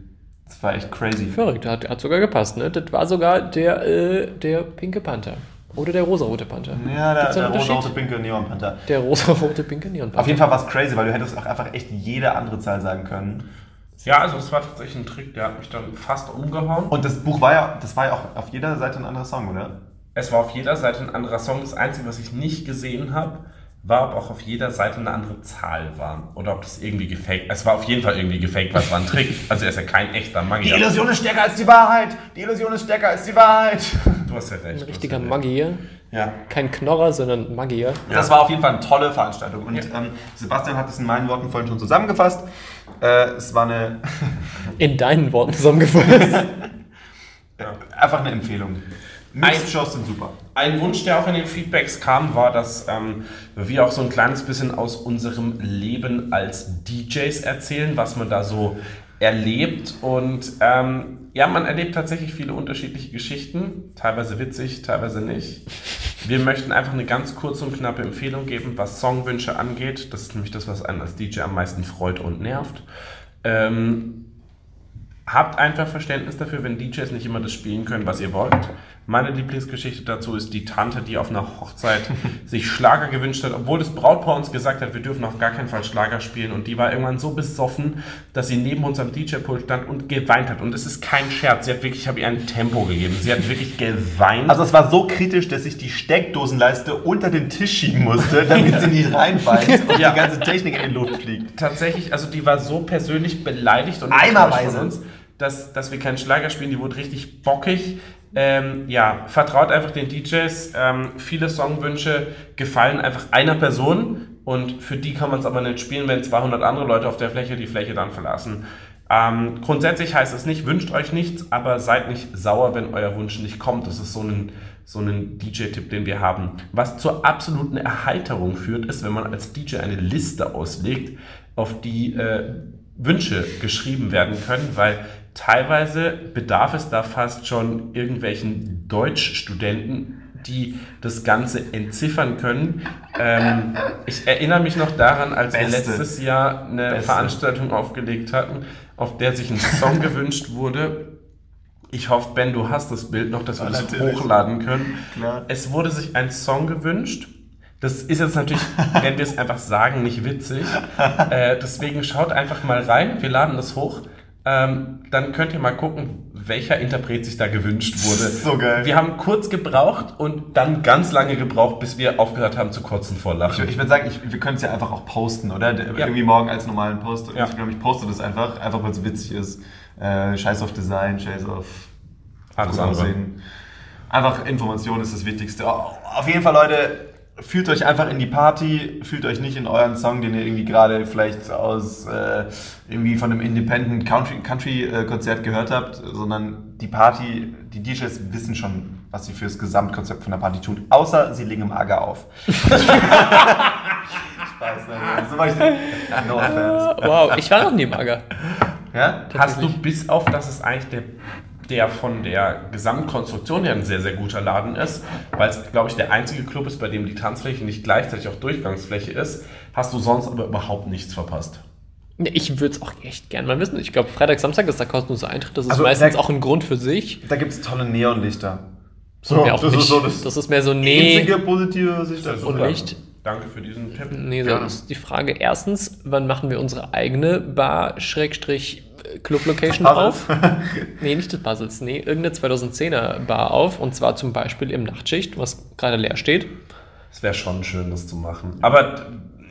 Das war echt crazy. Verrückt, hat, hat sogar gepasst, ne? Das war sogar der, äh, der pinke Panther. Oder der rosarote Panther. Ja, der, der einen rosa, Unterschied? rote, pinke Neon-Panther. Der rosarote pinke Neonpanther. Auf jeden Fall war es crazy, weil du hättest auch einfach echt jede andere Zahl sagen können. Ja, also das war tatsächlich ein Trick, der hat mich dann fast umgehauen. Und das Buch war ja, das war ja auch auf jeder Seite ein anderer Song, oder? Es war auf jeder Seite ein anderer Song. Das Einzige, was ich nicht gesehen habe, war, ob auch auf jeder Seite eine andere Zahl war. Oder ob das irgendwie gefaked Es war auf jeden Fall irgendwie gefaked, weil es war ein Trick. Also er ist ja kein echter Die Magier. Illusion ist stärker als die Wahrheit! Die Illusion ist stärker als die Wahrheit! Du hast ja recht. Ein richtiger ja. Magier. Ja. Kein Knorrer, sondern Magier. Das war auf jeden Fall eine tolle Veranstaltung. Und ähm, Sebastian hat es in meinen Worten vorhin schon zusammengefasst. Äh, es war eine In deinen Worten zusammengefasst. einfach eine Empfehlung. Mixed-Shows sind super. Ein Wunsch, der auch in den Feedbacks kam, war, dass ähm, wir auch so ein kleines bisschen aus unserem Leben als DJs erzählen, was man da so erlebt. Und ähm, ja, man erlebt tatsächlich viele unterschiedliche Geschichten, teilweise witzig, teilweise nicht. Wir möchten einfach eine ganz kurze und knappe Empfehlung geben, was Songwünsche angeht. Das ist nämlich das, was einen als DJ am meisten freut und nervt. Ähm, Habt einfach Verständnis dafür, wenn DJs nicht immer das spielen können, was ihr wollt. Meine Lieblingsgeschichte dazu ist die Tante, die auf einer Hochzeit sich Schlager gewünscht hat, obwohl das Brautpaar uns gesagt hat, wir dürfen auf gar keinen Fall Schlager spielen. Und die war irgendwann so besoffen, dass sie neben uns am DJ-Pult stand und geweint hat. Und es ist kein Scherz. Sie hat wirklich, ich habe ihr ein Tempo gegeben. Sie hat wirklich geweint. Also es war so kritisch, dass ich die Steckdosenleiste unter den Tisch schieben musste, damit sie nicht reinfällt und Ja. die ganze Technik in die Luft fliegt. tatsächlich, also die war so persönlich beleidigt und Eimerweise. von uns, dass, dass wir keinen Schlager spielen. Die wurde richtig bockig. Ähm, ja, vertraut einfach den DJs. Ähm, viele Songwünsche gefallen einfach einer Person und für die kann man es aber nicht spielen, wenn 200 andere Leute auf der Fläche die Fläche dann verlassen. Ähm, grundsätzlich heißt es nicht, wünscht euch nichts, aber seid nicht sauer, wenn euer Wunsch nicht kommt. Das ist so ein, so ein DJ-Tipp, den wir haben. Was zur absoluten Erheiterung führt, ist, wenn man als DJ eine Liste auslegt, auf die äh, Wünsche geschrieben werden können, weil teilweise bedarf es da fast schon irgendwelchen Deutschstudenten, die das Ganze entziffern können. Ähm, ich erinnere mich noch daran, als wir Beste. letztes Jahr eine Beste. Veranstaltung aufgelegt hatten, auf der sich ein Song gewünscht wurde. Ich hoffe, Ben, du hast das Bild noch, dass wir das natürlich. hochladen können. Klar. Es wurde sich ein Song gewünscht. Das ist jetzt natürlich, wenn wir es einfach sagen, nicht witzig. Äh, deswegen schaut einfach mal rein. Wir laden das hoch. Ähm, dann könnt ihr mal gucken, welcher Interpret sich da gewünscht wurde. So geil. Wir haben kurz gebraucht und dann ganz lange gebraucht, bis wir aufgehört haben zu kotzen vor Ich, Lachen. ich würde sagen, ich, wir können es ja einfach auch posten, oder? Der- Ja. Irgendwie morgen als normalen Post. Ja. Ich glaube, ich poste das einfach, einfach weil es witzig ist. Äh, scheiß auf Design, scheiß auf Alles andere. aussehen. Einfach Information ist das Wichtigste. Auf jeden Fall, Leute, fühlt euch einfach in die Party, fühlt euch nicht in euren Song, den ihr irgendwie gerade vielleicht aus äh, irgendwie von einem Independent Country, Country äh, Konzert gehört habt, sondern die Party, die DJs wissen schon, was sie fürs Gesamtkonzept von der Party tun, außer sie legen im Ager auf. Spaß, ne? So war ich No offense. Wow, ich war noch nie im Ager. Ja? Hast du bis auf, dass es eigentlich der, der von der Gesamtkonstruktion her ein sehr, sehr guter Laden ist, weil es, glaube ich, der einzige Club ist, bei dem die Tanzfläche nicht gleichzeitig auch Durchgangsfläche ist, hast du sonst aber überhaupt nichts verpasst. Ich würde es auch echt gern mal wissen. Ich glaube, Freitag, Samstag ist der kostenlose Eintritt. Das ist Also, meistens der- auch ein Grund für sich. Da gibt es tolle Neonlichter. Mir auch nicht. das, ist mehr so, nee. einzige positive Sicht. Das ist Und nicht? Danke für diesen Tipp. Nee, so Gerne. ist die Frage erstens, wann machen wir unsere eigene Bar-Club-Location Das auf? Nee, nicht des Puzzles. Nee, irgendeine 2010er Bar auf. Und zwar zum Beispiel im Nachtschicht, was gerade leer steht. Es wäre schon schön, das zu machen. Aber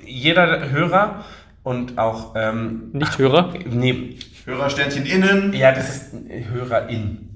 jeder Hörer und auch, ähm, Nicht Hörer. nee, Hörersternchen innen. Ja, das ist Hörerin.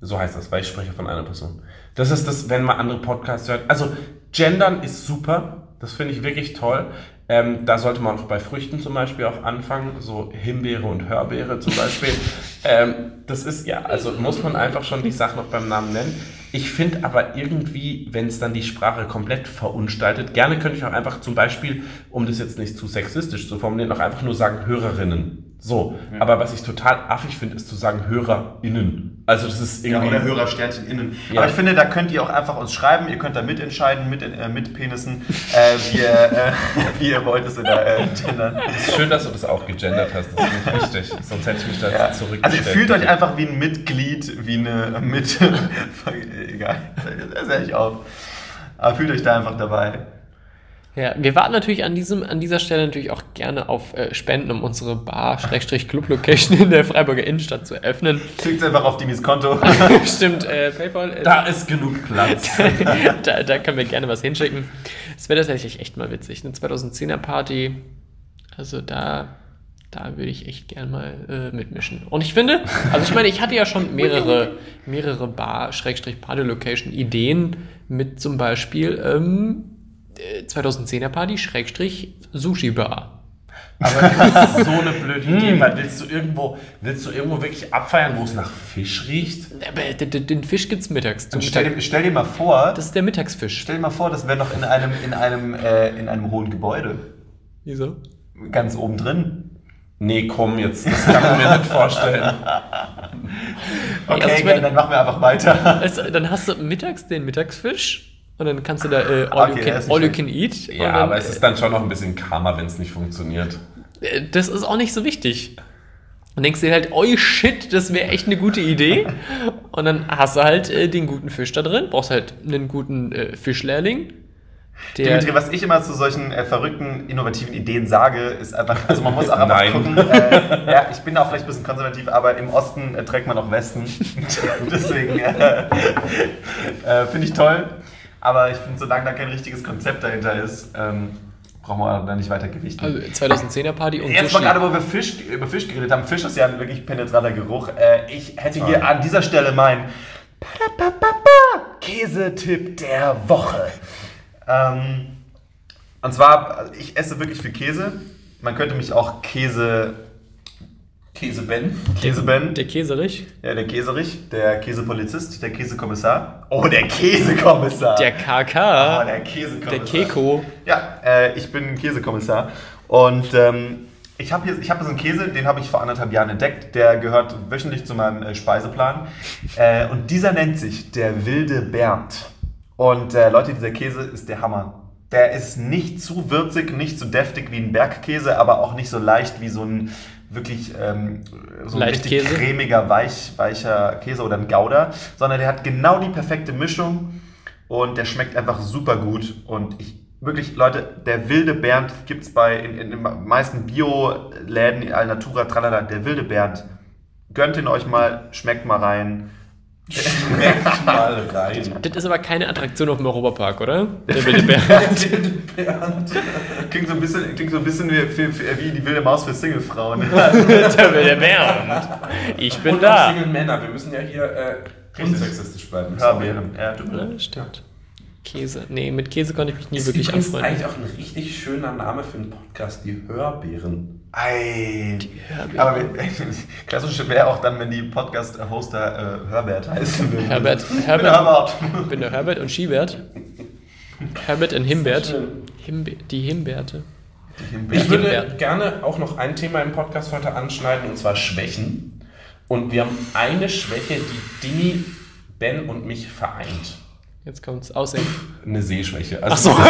So heißt das, weil ich spreche von einer Person. Das ist das, wenn man andere Podcasts hört. Also, Gendern ist super. Das finde ich wirklich toll. Ähm, da sollte man auch bei Früchten zum Beispiel auch anfangen. So Himbeere und Hörbeere zum Beispiel. ähm, das ist ja, also muss man einfach schon die Sachen noch beim Namen nennen. Ich finde aber irgendwie, wenn es dann die Sprache komplett verunstaltet, gerne könnte ich auch einfach zum Beispiel, um das jetzt nicht zu sexistisch zu formulieren, auch einfach nur sagen Hörerinnen. So. Aber was ich total affig finde, ist zu sagen HörerInnen. Also das ist Ja, irgendwie. oder Hörersternchen innen. Ja. Aber ich finde, da könnt ihr auch einfach uns schreiben. Ihr könnt da mitentscheiden, mit, äh, mit Penissen, äh, wie, ihr, äh, wie ihr wollt es in der äh, Gendern. Es ist schön, dass du das auch gegendert hast. Das ist nicht wichtig. Sonst hätte ich mich da Ja. zurückgestellt. Also ihr fühlt euch einfach wie ein Mitglied, wie eine mit. Egal, das höre ich auf. Aber fühlt euch da einfach dabei. Ja, wir warten natürlich an, diesem, an dieser Stelle natürlich auch gerne auf äh, Spenden, um unsere Bar-Club-Location in der Freiburger Innenstadt zu eröffnen. Klickt einfach auf Dimis Konto. Stimmt, äh, PayPal. Äh, Da ist genug Platz. da, da können wir gerne was hinschicken. Es wäre tatsächlich echt mal witzig. Eine 2010er Party. Also da, da würde ich echt gern mal äh, mitmischen. Und ich finde, also ich meine, ich hatte ja schon mehrere, mehrere Bar-Party-Location-Ideen mit zum Beispiel ähm, äh, 2010er Party Sushi Bar. Aber das ist so eine blöde Idee, weil willst du irgendwo, willst du irgendwo wirklich abfeiern, wo es nach Fisch riecht? Aber den, Fisch gibt's mittags. Zum stell, dir, stell dir mal vor, Das ist der Mittagsfisch. stell dir mal vor, das wäre noch in einem, in einem, äh, in einem hohen Gebäude. Wieso? Ganz oben drin. Nee, komm jetzt, das kann ich mir nicht vorstellen. Okay, also meine- dann machen wir einfach weiter. Also, dann hast du mittags den Mittagsfisch und dann kannst du da äh, all, Okay, you can, all you can eat. Ja, dann, aber es ist dann schon noch ein bisschen Karma, wenn es nicht funktioniert. äh, das ist auch nicht so wichtig. Und denkst dir halt, oh shit, das wäre echt eine gute Idee. Und dann hast du halt äh, den guten Fisch da drin, brauchst halt einen guten äh, Fischlehrling. Der, Dimitri, was ich immer zu solchen äh, verrückten, innovativen Ideen sage, ist einfach, also man muss auch einfach gucken, äh, ja, ich bin da auch vielleicht ein bisschen konservativ, aber im Osten äh, trägt man auch Westen. Deswegen äh, äh, finde ich toll. Aber ich finde, solange da kein richtiges Konzept dahinter ist, ähm, brauchen wir da nicht weiter gewichten. also 2010er Party und Jetzt mal gerade, wo wir Fisch, über Fisch geredet haben, Fisch ist ja ein wirklich penetranter Geruch. Äh, ich hätte hier an dieser Stelle meinen Käsetipp der Woche. Ähm, und zwar, ich esse wirklich viel Käse. Man könnte mich auch Käse Käse-Ben. Käseben, Der Käserich. ja, der Käserich, der Käsepolizist, der Käsekommissar. Oh, der Käsekommissar. Der oh, KK. der Käsekommissar. Der Keko. Ja, äh, ich bin Käsekommissar. Und ähm, ich habe hier, ich hab hier so einen Käse, den habe ich vor anderthalb Jahren entdeckt. Der gehört wöchentlich zu meinem äh, Speiseplan. Äh, und dieser nennt sich der wilde Bernd. Und äh, Leute, dieser Käse ist der Hammer. Der ist nicht zu würzig, nicht zu deftig wie ein Bergkäse, aber auch nicht so leicht wie so ein wirklich ähm, so ein richtig Leichtkäse? cremiger, weich, weicher Käse oder ein Gouda, sondern der hat genau die perfekte Mischung und der schmeckt einfach super gut. Und ich wirklich, Leute, der wilde Bernd gibt es bei in, in den meisten Bio-Läden, Alnatura, tralala, der wilde Bernd. Gönnt ihn euch mal, schmeckt mal rein. Schmeckt mal rein. Das ist aber keine Attraktion auf dem Europapark, oder? Der wilde Bär. Klingt so ein bisschen, klingt so ein bisschen wie, wie, wie die wilde Maus für Singlefrauen. Der wilde Bär. Ich bin Und auch da. Single Männer. Wir müssen ja hier äh, unsexistisch bleiben. Hörbeeren. Ja, leid. Ja, stimmt. Käse. Nee, mit Käse konnte ich mich nie Ist wirklich anfreunden. eigentlich auch ein richtig schöner Name für einen Podcast, die Hörbeeren. Ei. Aber wir- klassisch wäre auch dann, wenn die Podcast-Hoster äh, Herbert heißen würden. Herbert. Ich bin Herbert. Herbert. Ich bin der Herbert und Schibert. Herbert und Himbert. Himbe die Himbeerte. Ich würde gerne auch noch ein Thema im Podcast heute anschneiden, und zwar Schwächen. Und wir haben eine Schwäche, die Dini, Ben und mich vereint. Jetzt kommt's. Aussehen. Eine Sehschwäche. Also Ach so.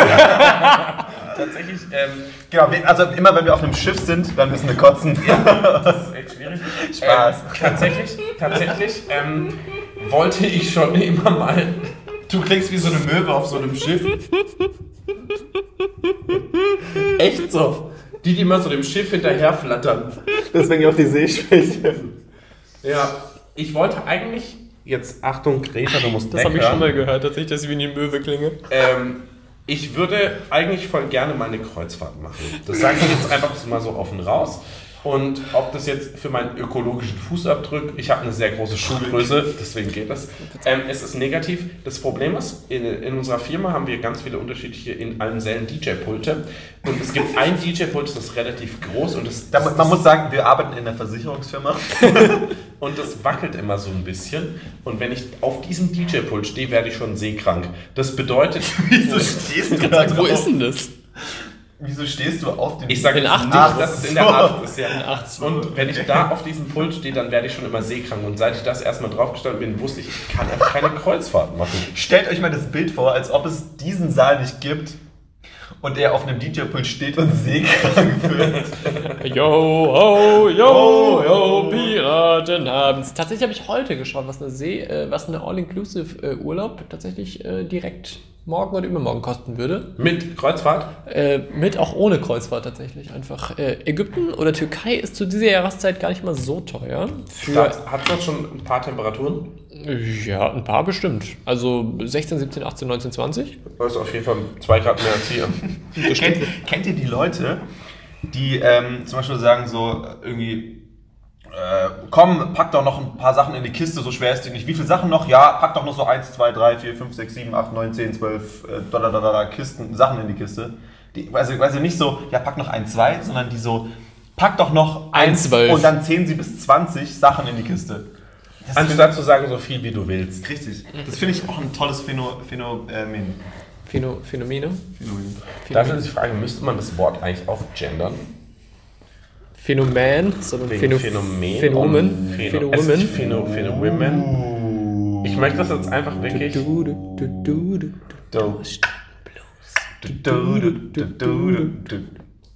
tatsächlich, ähm, Genau, also immer wenn wir auf einem Schiff sind, dann müssen wir kotzen. das ist echt schwierig. Spaß. Ähm, tatsächlich, tatsächlich ähm, wollte ich schon immer mal. Du klingst wie so eine Möwe auf so einem Schiff. Echt so. Die, die immer so dem Schiff hinterher flattern. Deswegen auch die Sehschwäche. Ja, ich wollte eigentlich. Jetzt Achtung, Greta, du musst Das habe ich schon mal gehört, tatsächlich, dass ich wie eine Möwe klinge. Ähm, ich würde eigentlich voll gerne mal eine Kreuzfahrt machen. Das sage ich jetzt einfach mal so offen raus. Und ob das jetzt für meinen ökologischen Fußabdruck, ich habe eine sehr große Schuhgröße, deswegen geht das. Ähm, es ist negativ. Das Problem ist, in, in unserer Firma haben wir ganz viele unterschiedliche, in allen Sälen DJ-Pulte. Und es gibt ein DJ-Pult, das ist relativ groß und das, Da, man muss sagen, wir arbeiten in der Versicherungsfirma. und das wackelt immer so ein bisschen. Und wenn ich auf diesem DJ-Pult stehe, werde ich schon seekrank. Das bedeutet, Wieso stehst du Sag, wo ist denn das? Wieso stehst du auf dem Ich sage In jetzt acht nicht, Ach dass es in der so. 8 ist. Ja. acht. Und wenn ich da auf diesem Pult stehe, dann werde ich schon immer seekrank. Und seit ich das erstmal draufgestanden bin, wusste ich, ich kann einfach keine Kreuzfahrt machen. Stellt euch mal das Bild vor, als ob es diesen Saal nicht gibt und er auf einem DJ-Pult steht und seekrank wird. Yo, ho, yo, yo, Piraten haben's. Tatsächlich habe ich heute geschaut, was eine See, äh, was eine All-Inclusive-Urlaub tatsächlich äh, direkt morgen oder übermorgen kosten würde. Mit Kreuzfahrt? Äh, mit auch ohne Kreuzfahrt tatsächlich. Einfach äh, Ägypten oder Türkei ist zu dieser Jahreszeit gar nicht mal so teuer. Für, Hat das schon ein paar Temperaturen? ja, ein paar bestimmt. Also 16, 17, 18, 19, 20. Das ist auf jeden Fall zwei Grad mehr als hier. kennt, kennt ihr die Leute, die ähm, zum Beispiel sagen so irgendwie, äh, komm, pack doch noch ein paar Sachen in die Kiste, so schwer ist die nicht. Wie viele Sachen noch? Ja, pack doch noch so 1, 2, 3, 4, 5, 6, 7, 8, 9, 10, 12 äh, da, da, da, Kisten, Sachen in die Kiste. Die, also, also nicht so, ja, pack noch ein, zwei, sondern die so, pack doch noch Ein, eins zwölf. und dann zählen sie bis 20 Sachen in die Kiste. Das Anstatt zu sagen, so viel wie du willst. Richtig. Das finde ich auch ein tolles Phäno, Phänomen. Phäno, Phänomene. Phänomen. Dafür ist die Frage, müsste man das Wort eigentlich auch gendern? Phänomen, sondern Phäno Phänomen. Phänomen. Phänomen. Phäno, Phänomen. Ich möchte das jetzt einfach wirklich. Du, du, du, du, du. Du.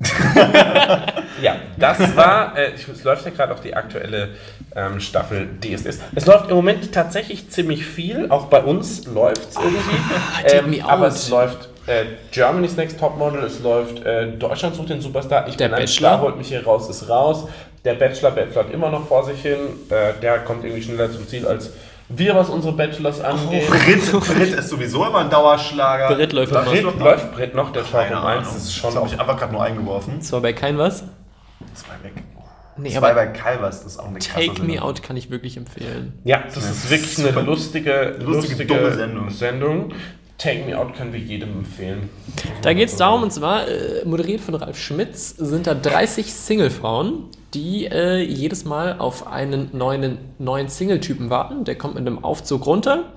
Ja, das war, äh, es läuft ja gerade auch die aktuelle ähm, Staffel DSDS. Es läuft im Moment tatsächlich ziemlich viel, auch bei uns läuft es irgendwie. take me aber es läuft äh, Germany's Next Topmodel, es läuft äh, Deutschland sucht den Superstar, ich Der bin ein Bachelor. Star, holt mich hier raus, ist raus. Der Bachelor bachelort immer noch vor sich hin, äh, der kommt irgendwie schneller zum Ziel als wir, was unsere Bachelors angeht. Brit, Brit ist sowieso immer ein Dauerschlager. Brit läuft. Brit, noch? läuft Brit noch, der Keine um eins, das ist schon das habe ich einfach gerade nur eingeworfen. Das war bei kein was? Zwei weg. Nee, Zwei aber bei Calvas, das ist auch eine krasse Take Me Sendung. Out kann ich wirklich empfehlen. Ja, das ist wirklich eine super lustige, lustige, dumme Sendung. Sendung, Take Me Out können wir jedem empfehlen. Da geht es darum, und zwar, äh, moderiert von Ralf Schmitz, sind da 30 Single-Frauen, die äh, jedes Mal auf einen neuen, neuen Single-Typen warten. Der kommt mit einem Aufzug runter,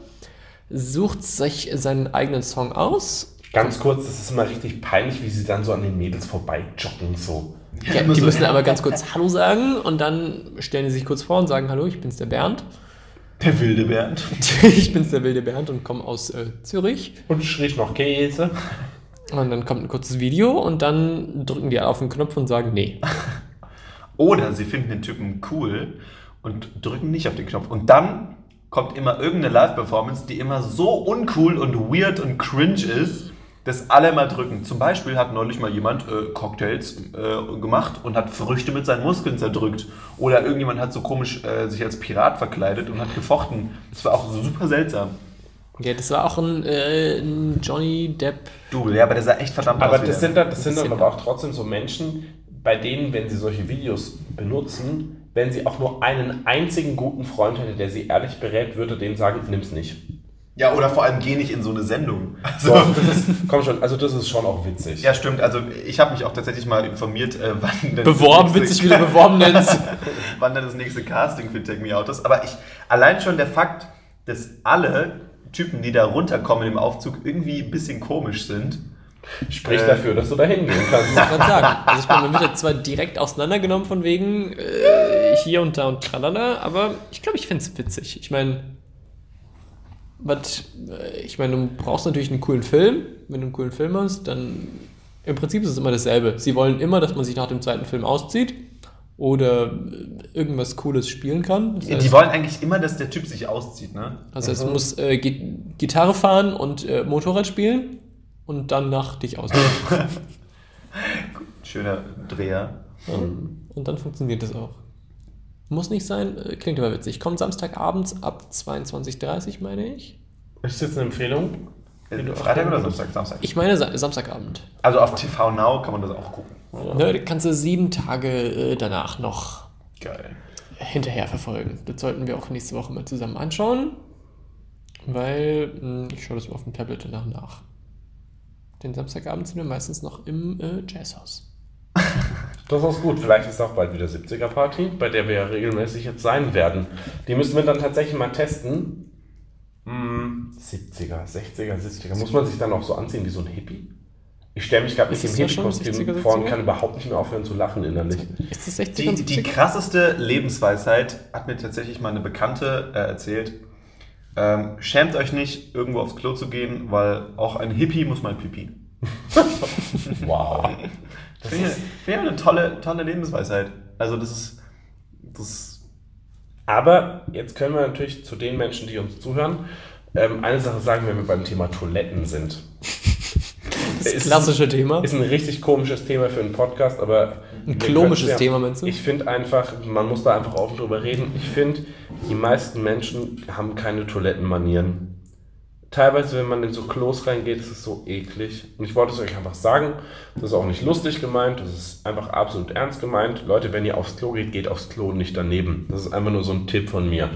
sucht sich seinen eigenen Song aus. Ganz kurz, das ist immer richtig peinlich, wie sie dann so an den Mädels vorbei joggen. So. Ja, die müssen aber ganz kurz Hallo sagen und dann stellen die sich kurz vor und sagen, Hallo, ich bin's der Bernd. Der wilde Bernd. Ich bin's der wilde Bernd und komme aus äh, Zürich. Und schräg noch Käse. Und dann kommt ein kurzes Video und dann drücken die auf den Knopf und sagen, nee. Oder sie finden den Typen cool und drücken nicht auf den Knopf. Und dann kommt immer irgendeine Live-Performance, die immer so uncool und weird und cringe ist, dass alle mal drücken. Zum Beispiel hat neulich mal jemand äh, Cocktails äh, gemacht und hat Früchte mit seinen Muskeln zerdrückt. Oder irgendjemand hat so komisch äh, sich als Pirat verkleidet und hat gefochten. Das war auch super seltsam. Ja, das war auch ein, äh, ein Johnny Depp. Double, ja, aber der sah echt verdammt Aber aus. wie das sind, dann, das sind dann aber auch trotzdem so Menschen, bei denen, wenn sie solche Videos benutzen, wenn sie auch nur einen einzigen guten Freund hätte, der sie ehrlich berät, würde dem sagen, nimm's nicht. Ja, oder vor allem geh nicht in so eine Sendung. Also, So, das ist, komm schon, also das ist schon auch witzig. Ja, stimmt. Also ich habe mich auch tatsächlich mal informiert, äh, wann denn Beworben, das nächste- witzig, wie du beworben nennst. wann denn das nächste Casting für Take Me Out ist. Aber ich, allein schon der Fakt, dass alle Typen, die da runterkommen im Aufzug, irgendwie ein bisschen komisch sind. Spricht Äh. dafür, dass du da hingehen kannst. Ich kann sagen. Also ich meine, man wird zwar direkt auseinandergenommen von wegen äh, hier und da und tralala, aber ich glaube, ich finde es witzig. Ich meine, was, äh, ich meine, du brauchst natürlich einen coolen Film. Wenn du einen coolen Film hast, dann im Prinzip ist es immer dasselbe. Sie wollen immer, dass man sich nach dem zweiten Film auszieht oder äh, irgendwas Cooles spielen kann. Das heißt, Die wollen eigentlich immer, dass der Typ sich auszieht, ne? also es muss äh, Gi- Gitarre fahren und äh, Motorrad spielen und dann nach dich ausziehen. Schöner Dreher. Und dann funktioniert das auch. Muss nicht sein, äh, klingt aber witzig. Kommt Samstagabends ab 22.30 Uhr, meine ich. Ist das eine Empfehlung? Äh, Freitag oder Samstag? Samstag. Ich meine Sa Samstagabend. Also auf TV Now kann man das auch gucken. Ne, kannst du sieben Tage äh, danach noch Geil. hinterher verfolgen. Das sollten wir auch nächste Woche mal zusammen anschauen, weil mh, ich schaue das mal auf dem Tablet danach nach. Den Samstagabend sind wir meistens noch im äh, Jazzhaus. Das ist gut. Vielleicht ist auch bald wieder 70er-Party, bei der wir ja regelmäßig jetzt sein werden. Die müssen wir dann tatsächlich mal testen. Hm, 70er, 60er, 70er. Muss man sich dann auch so anziehen wie so ein Hippie? Ich stelle mich gerade mit dem Hippie-Kostüm 60er, vor und 70er? kann überhaupt nicht mehr aufhören zu lachen innerlich. Ist das 60 und Die, die 70? krasseste Lebensweisheit hat mir tatsächlich mal eine Bekannte äh, erzählt. Ähm, schämt euch nicht, irgendwo aufs Klo zu gehen, weil auch ein Hippie muss mal pipi. Wow. Finde ich, find eine tolle, tolle Lebensweisheit. Also das ist, das Aber jetzt können wir natürlich zu den Menschen, die uns zuhören, ähm, eine Sache sagen, wenn wir beim Thema Toiletten sind. Das ist- klassische Thema. Ist ein richtig komisches Thema für einen Podcast, aber. Ein klomisches können's Thema, meinst du? Ich finde einfach, man muss da einfach offen drüber reden. Ich finde, die meisten Menschen haben keine Toilettenmanieren. Teilweise, wenn man in so Klos reingeht, ist es so eklig. Und ich wollte es euch einfach sagen, das ist auch nicht lustig gemeint, das ist einfach absolut ernst gemeint. Leute, wenn ihr aufs Klo geht, geht aufs Klo und nicht daneben. Das ist einfach nur so ein Tipp von mir.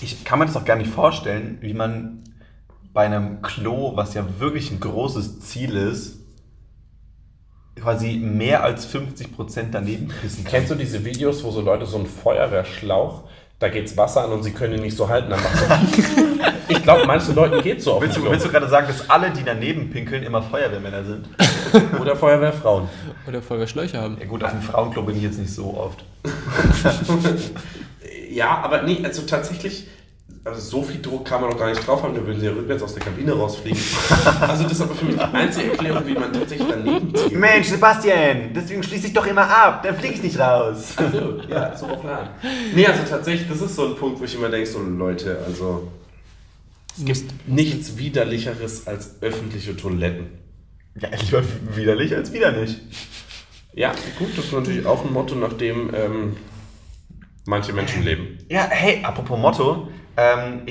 ich kann mir das auch gar nicht vorstellen, wie man bei einem Klo, was ja wirklich ein großes Ziel ist, quasi mehr als 50% daneben pissen kann. Kennst du diese Videos, wo so Leute so einen Feuerwehrschlauch, da geht's Wasser an und sie können ihn nicht so halten, dann macht so. ich glaube, manchen Leuten geht's so auf Willst du, willst du gerade sagen, dass alle, die daneben pinkeln, immer Feuerwehrmänner sind? Oder Feuerwehrfrauen. Oder Feuerwehrschläuche haben. Ja gut, auf dem Frauenklo bin ich jetzt nicht so oft. Ja, aber nee, also tatsächlich, also so viel Druck kann man doch gar nicht drauf haben, dann würden sie ja rückwärts aus der Kabine rausfliegen. Also das ist aber für mich die einzige Erklärung, wie man tatsächlich daneben zieht. Mensch, Sebastian, deswegen schließe ich doch immer ab, dann fliege ich nicht raus. Also, ja, so Plan. Nee, also tatsächlich, das ist so ein Punkt, wo ich immer denke, so Leute, also Es gibt nichts widerlicheres als öffentliche Toiletten. Ja, lieber widerlich als wieder nicht. Ja, gut, das ist natürlich auch ein Motto, nach dem ähm, manche Menschen leben. Ja, hey, apropos Motto, ähm,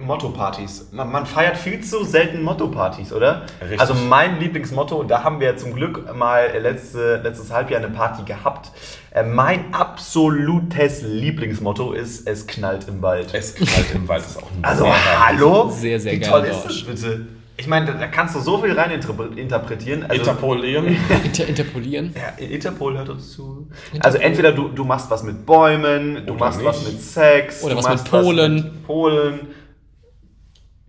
Motto-Partys. Man, man feiert viel zu selten Motto-Partys, oder? Richtig. Also mein Lieblingsmotto, und da haben wir zum Glück mal letzte, letztes Halbjahr eine Party gehabt. Äh, mein absolutes Lieblingsmotto ist, es knallt im Wald. Es knallt im Wald ist auch ein Also sehr hallo? Sehr, sehr Wie geil toll ist das bitte? Ich meine, da- da kannst du so viel rein interpre- interpretieren. Also, Interpolieren. Inter interpolieren. ja, Interpol hört uns zu. Also entweder du, du machst was mit Bäumen, du Oder machst was nicht. mit Sex, Oder du was mit machst Polen. mit Polen.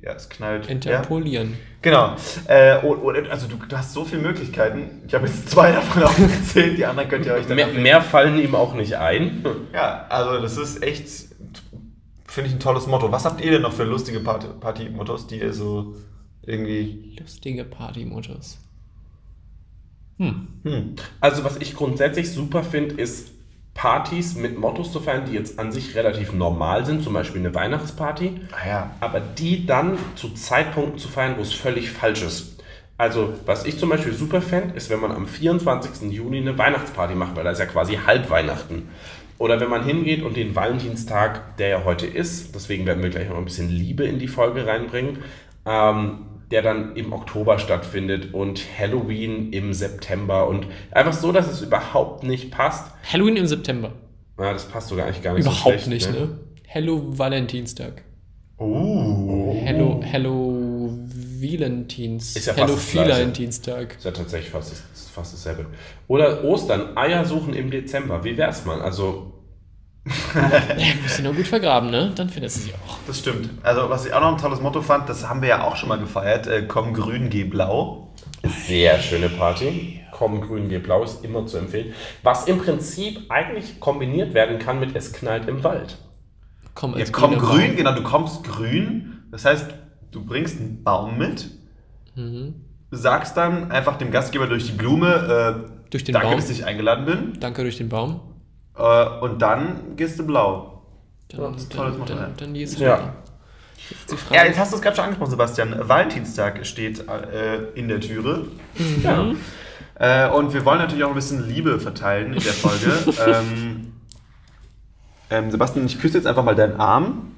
Ja, es knallt. Ja. Interpolieren. Genau. Äh, also du, du hast so viele Möglichkeiten. Ich habe jetzt zwei davon aufgezählt, die anderen könnt ihr euch dann mehr, mehr fallen ihm auch nicht ein. Ja, also das ist echt, finde ich ein tolles Motto. Was habt ihr denn noch für lustige Party- Party-Mottos, die ihr so irgendwie... Lustige Party-Mottos. Hm. Hm. Also was ich grundsätzlich super finde, ist Partys mit Mottos zu feiern, die jetzt an sich relativ normal sind, zum Beispiel eine Weihnachtsparty, Ah ja. aber die dann zu Zeitpunkten zu feiern, wo es völlig falsch ist. Also, was ich zum Beispiel super fände, ist, wenn man am 24. Juni eine Weihnachtsparty macht, weil da ist ja quasi Halbweihnachten. Oder wenn man hingeht und den Valentinstag, der ja heute ist, deswegen werden wir gleich noch ein bisschen Liebe in die Folge reinbringen, ähm, der dann im Oktober stattfindet und Halloween im September und einfach so, dass es überhaupt nicht passt. Halloween im September. Ja, das passt sogar eigentlich gar nicht so Überhaupt schlecht, nicht, ne? Hello Valentinstag. Uh. Hello, Hello Valentins. Ist ja fast Hello. Valentinsdag. Ist ja tatsächlich fast, das- fast dasselbe. Oder Ostern, Eier suchen im Dezember. Wie wär's mal? Also, Ja, musst du nur gut vergraben, ne? Dann findest du sie auch. Das stimmt. Also was ich auch noch ein tolles Motto fand, das haben wir ja auch schon mal gefeiert, äh, komm grün, geh blau. sehr schöne Party. Komm, grün, geh blau ist immer zu empfehlen. Was im Prinzip eigentlich kombiniert werden kann mit Es knallt im Wald. Komm, Ja, komm grün, Baum. genau, du kommst grün. Das heißt, du bringst einen Baum mit, Mhm. sagst dann einfach dem Gastgeber durch die Blume, äh, Durch den danke, Baum. dass ich eingeladen bin. Danke durch den Baum. Äh, und dann gehst du blau. Dann, das ist ein tolles dann, dann, dann geht's Ja. weiter. Jetzt Ja, jetzt hast du es gerade schon angesprochen, Sebastian. Valentinstag steht äh, in der Türe. Ja. Äh, und wir wollen natürlich auch ein bisschen Liebe verteilen in der Folge. ähm, ähm, Sebastian, ich küsse jetzt einfach mal deinen Arm.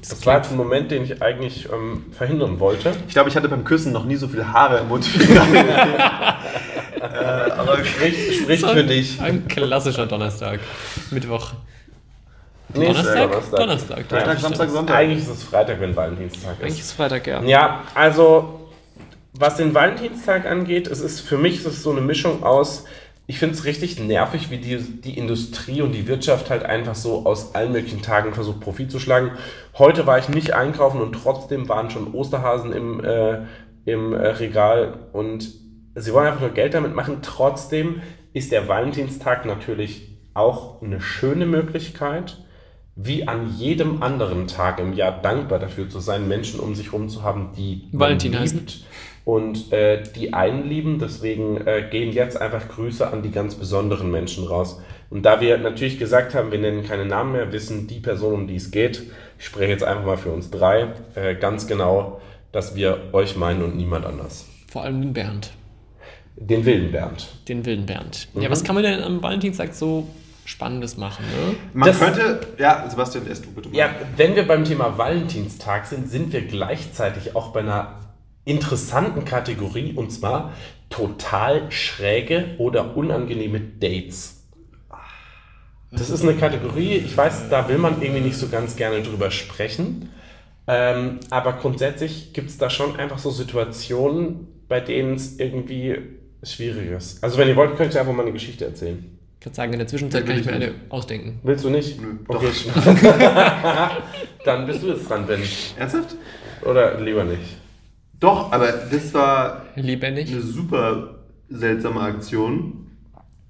Das war jetzt ein Moment, den ich eigentlich ähm, verhindern wollte. Ich glaube, ich hatte beim Küssen noch nie so viele Haare im Mund äh, aber Spricht, So, für dich. Ein klassischer Donnerstag. Mittwoch. Nee, es ist Donnerstag? Donnerstag. Donnerstag. Freitag, Samstag, Sonntag. Eigentlich ist es Freitag, wenn Valentinstag Eigentlich ist. ist Freitag, ja. Ja, also was den Valentinstag angeht, es ist für mich ist es so eine Mischung aus. Ich finde es richtig nervig, wie die, die Industrie und die Wirtschaft halt einfach so aus allen möglichen Tagen versucht, Profit zu schlagen. Heute war ich nicht einkaufen und trotzdem waren schon Osterhasen im, äh, im äh, Regal und sie wollen einfach nur Geld damit machen. Trotzdem ist der Valentinstag natürlich auch eine schöne Möglichkeit, wie an jedem anderen Tag im Jahr dankbar dafür zu sein, Menschen um sich herum zu haben, die Valentin liebt heißen. und äh, die einen lieben. Deswegen äh, gehen jetzt einfach Grüße an die ganz besonderen Menschen raus. Und da wir natürlich gesagt haben, wir nennen keine Namen mehr, wissen die Person, um die es geht, ich spreche jetzt einfach mal für uns drei, äh, ganz genau, dass wir euch meinen und niemand anders. Vor allem den Bernd. Den wilden Bernd. Den wilden Bernd. Mhm. Ja, was kann man denn am Valentinstag so Spannendes machen, ne? Man Das- könnte. Ja, Sebastian, erst du bitte mal. Ja, wenn wir beim Thema Valentinstag sind, sind wir gleichzeitig auch bei einer interessanten Kategorie und zwar total schräge oder unangenehme Dates. Das ist eine Kategorie, ich weiß, da will man irgendwie nicht so ganz gerne drüber sprechen, ähm, aber grundsätzlich gibt es da schon einfach so Situationen, bei denen es irgendwie schwierig ist. Also wenn ihr wollt, könnt ihr einfach mal eine Geschichte erzählen. Ich kann sagen, in der Zwischenzeit kann ich mir eine ausdenken. Willst du nicht? Nö, okay. Dann bist du jetzt dran, Ben. Ernsthaft? Oder lieber nicht. Doch, aber das war Lebendig. eine super seltsame Aktion.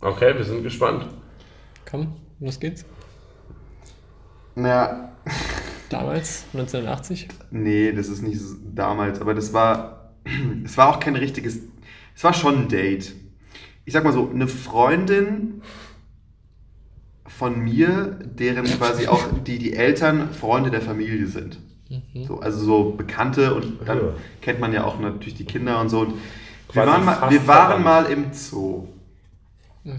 Okay, wir sind gespannt. Komm, los geht's. Naja, Damals, 1980. nee, das ist nicht damals, aber das war. Es war auch kein richtiges. Es war schon ein Date. Ich sag mal so, eine Freundin von mir, deren quasi auch die, die Eltern Freunde der Familie sind. So, also so Bekannte und dann Ja. kennt man ja auch natürlich die Kinder und so. Und wir waren, mal, wir waren mal im Zoo.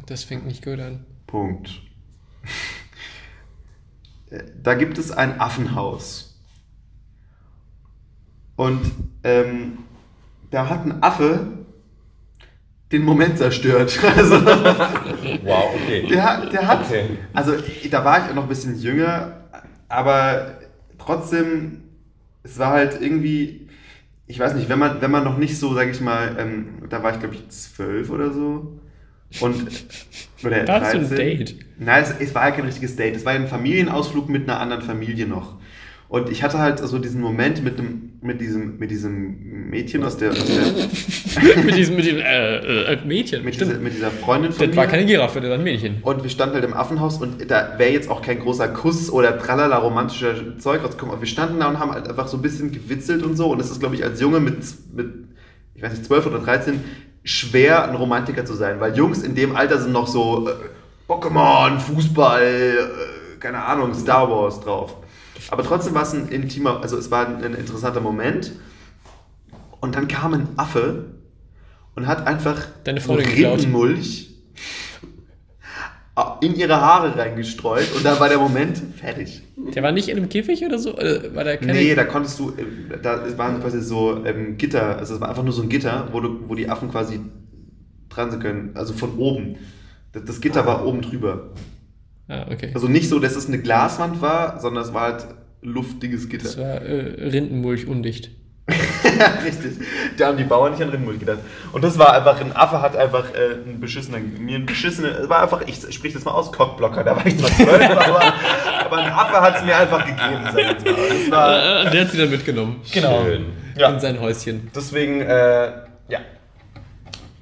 Das fängt nicht gut an. Punkt. Da gibt es ein Affenhaus. Und ähm, da hat ein Affe den Moment zerstört. Also, Wow, okay. der, der hat, Okay. also da war ich auch noch ein bisschen jünger, aber trotzdem, es war halt irgendwie, ich weiß nicht, wenn man, wenn man noch nicht so, sag ich mal, ähm, da war ich glaube ich zwölf oder so. Und, oder War das so ein 13. Date? Nein, es, es war ja kein richtiges Date. Es war ein Familienausflug mit einer anderen Familie noch. Und ich hatte halt so diesen Moment mit, dem, mit, diesem, mit diesem Mädchen aus der, aus der mit diesem, mit diesem äh, äh, Mädchen. mit, dieser, mit dieser Freundin von das war mir. keine Giraffe, das war ein Mädchen. Und wir standen halt im Affenhaus und da wäre jetzt auch kein großer Kuss oder tralala romantischer Zeug rausgekommen. Aber wir standen da und haben halt einfach so ein bisschen gewitzelt und so. Und es ist, glaube ich, als Junge mit, mit, ich weiß nicht, 12 oder 13 schwer, ein Romantiker zu sein. Weil Jungs in dem Alter sind noch so äh, Pokémon, Fußball, äh, keine Ahnung, Star Wars drauf. Aber trotzdem war es ein intimer, also es war ein, ein interessanter Moment. Und dann kam ein Affe und hat einfach Deine so. Rindenmulch in ihre Haare reingestreut und dann war der Moment fertig. Der war nicht in einem Käfig oder so? Äh, War der keine Nee, da konntest du, äh, da es waren quasi so ähm, Gitter, also es war einfach nur so ein Gitter, wo, du, wo die Affen quasi dran sind können, also von oben. Das, das Gitter war oben drüber. Ah, okay. Also nicht so, dass es eine Glaswand war, sondern es war halt luftiges Gitter. Das war äh, Rindenmulch undicht. Richtig. Da haben die Bauern nicht an Rindenmulch gedacht. Und das war einfach, ein Affe hat einfach äh, ein beschissener, mir ein beschissener, es war einfach, ich sprich das mal aus, Cockblocker, da war ich zwar zwölf, aber, aber ein Affe hat es mir einfach gegeben, sag ich jetzt mal. Das war, Äh, der hat sie dann mitgenommen. genau. Schön. In Ja, sein Häuschen. deswegen, äh, ja.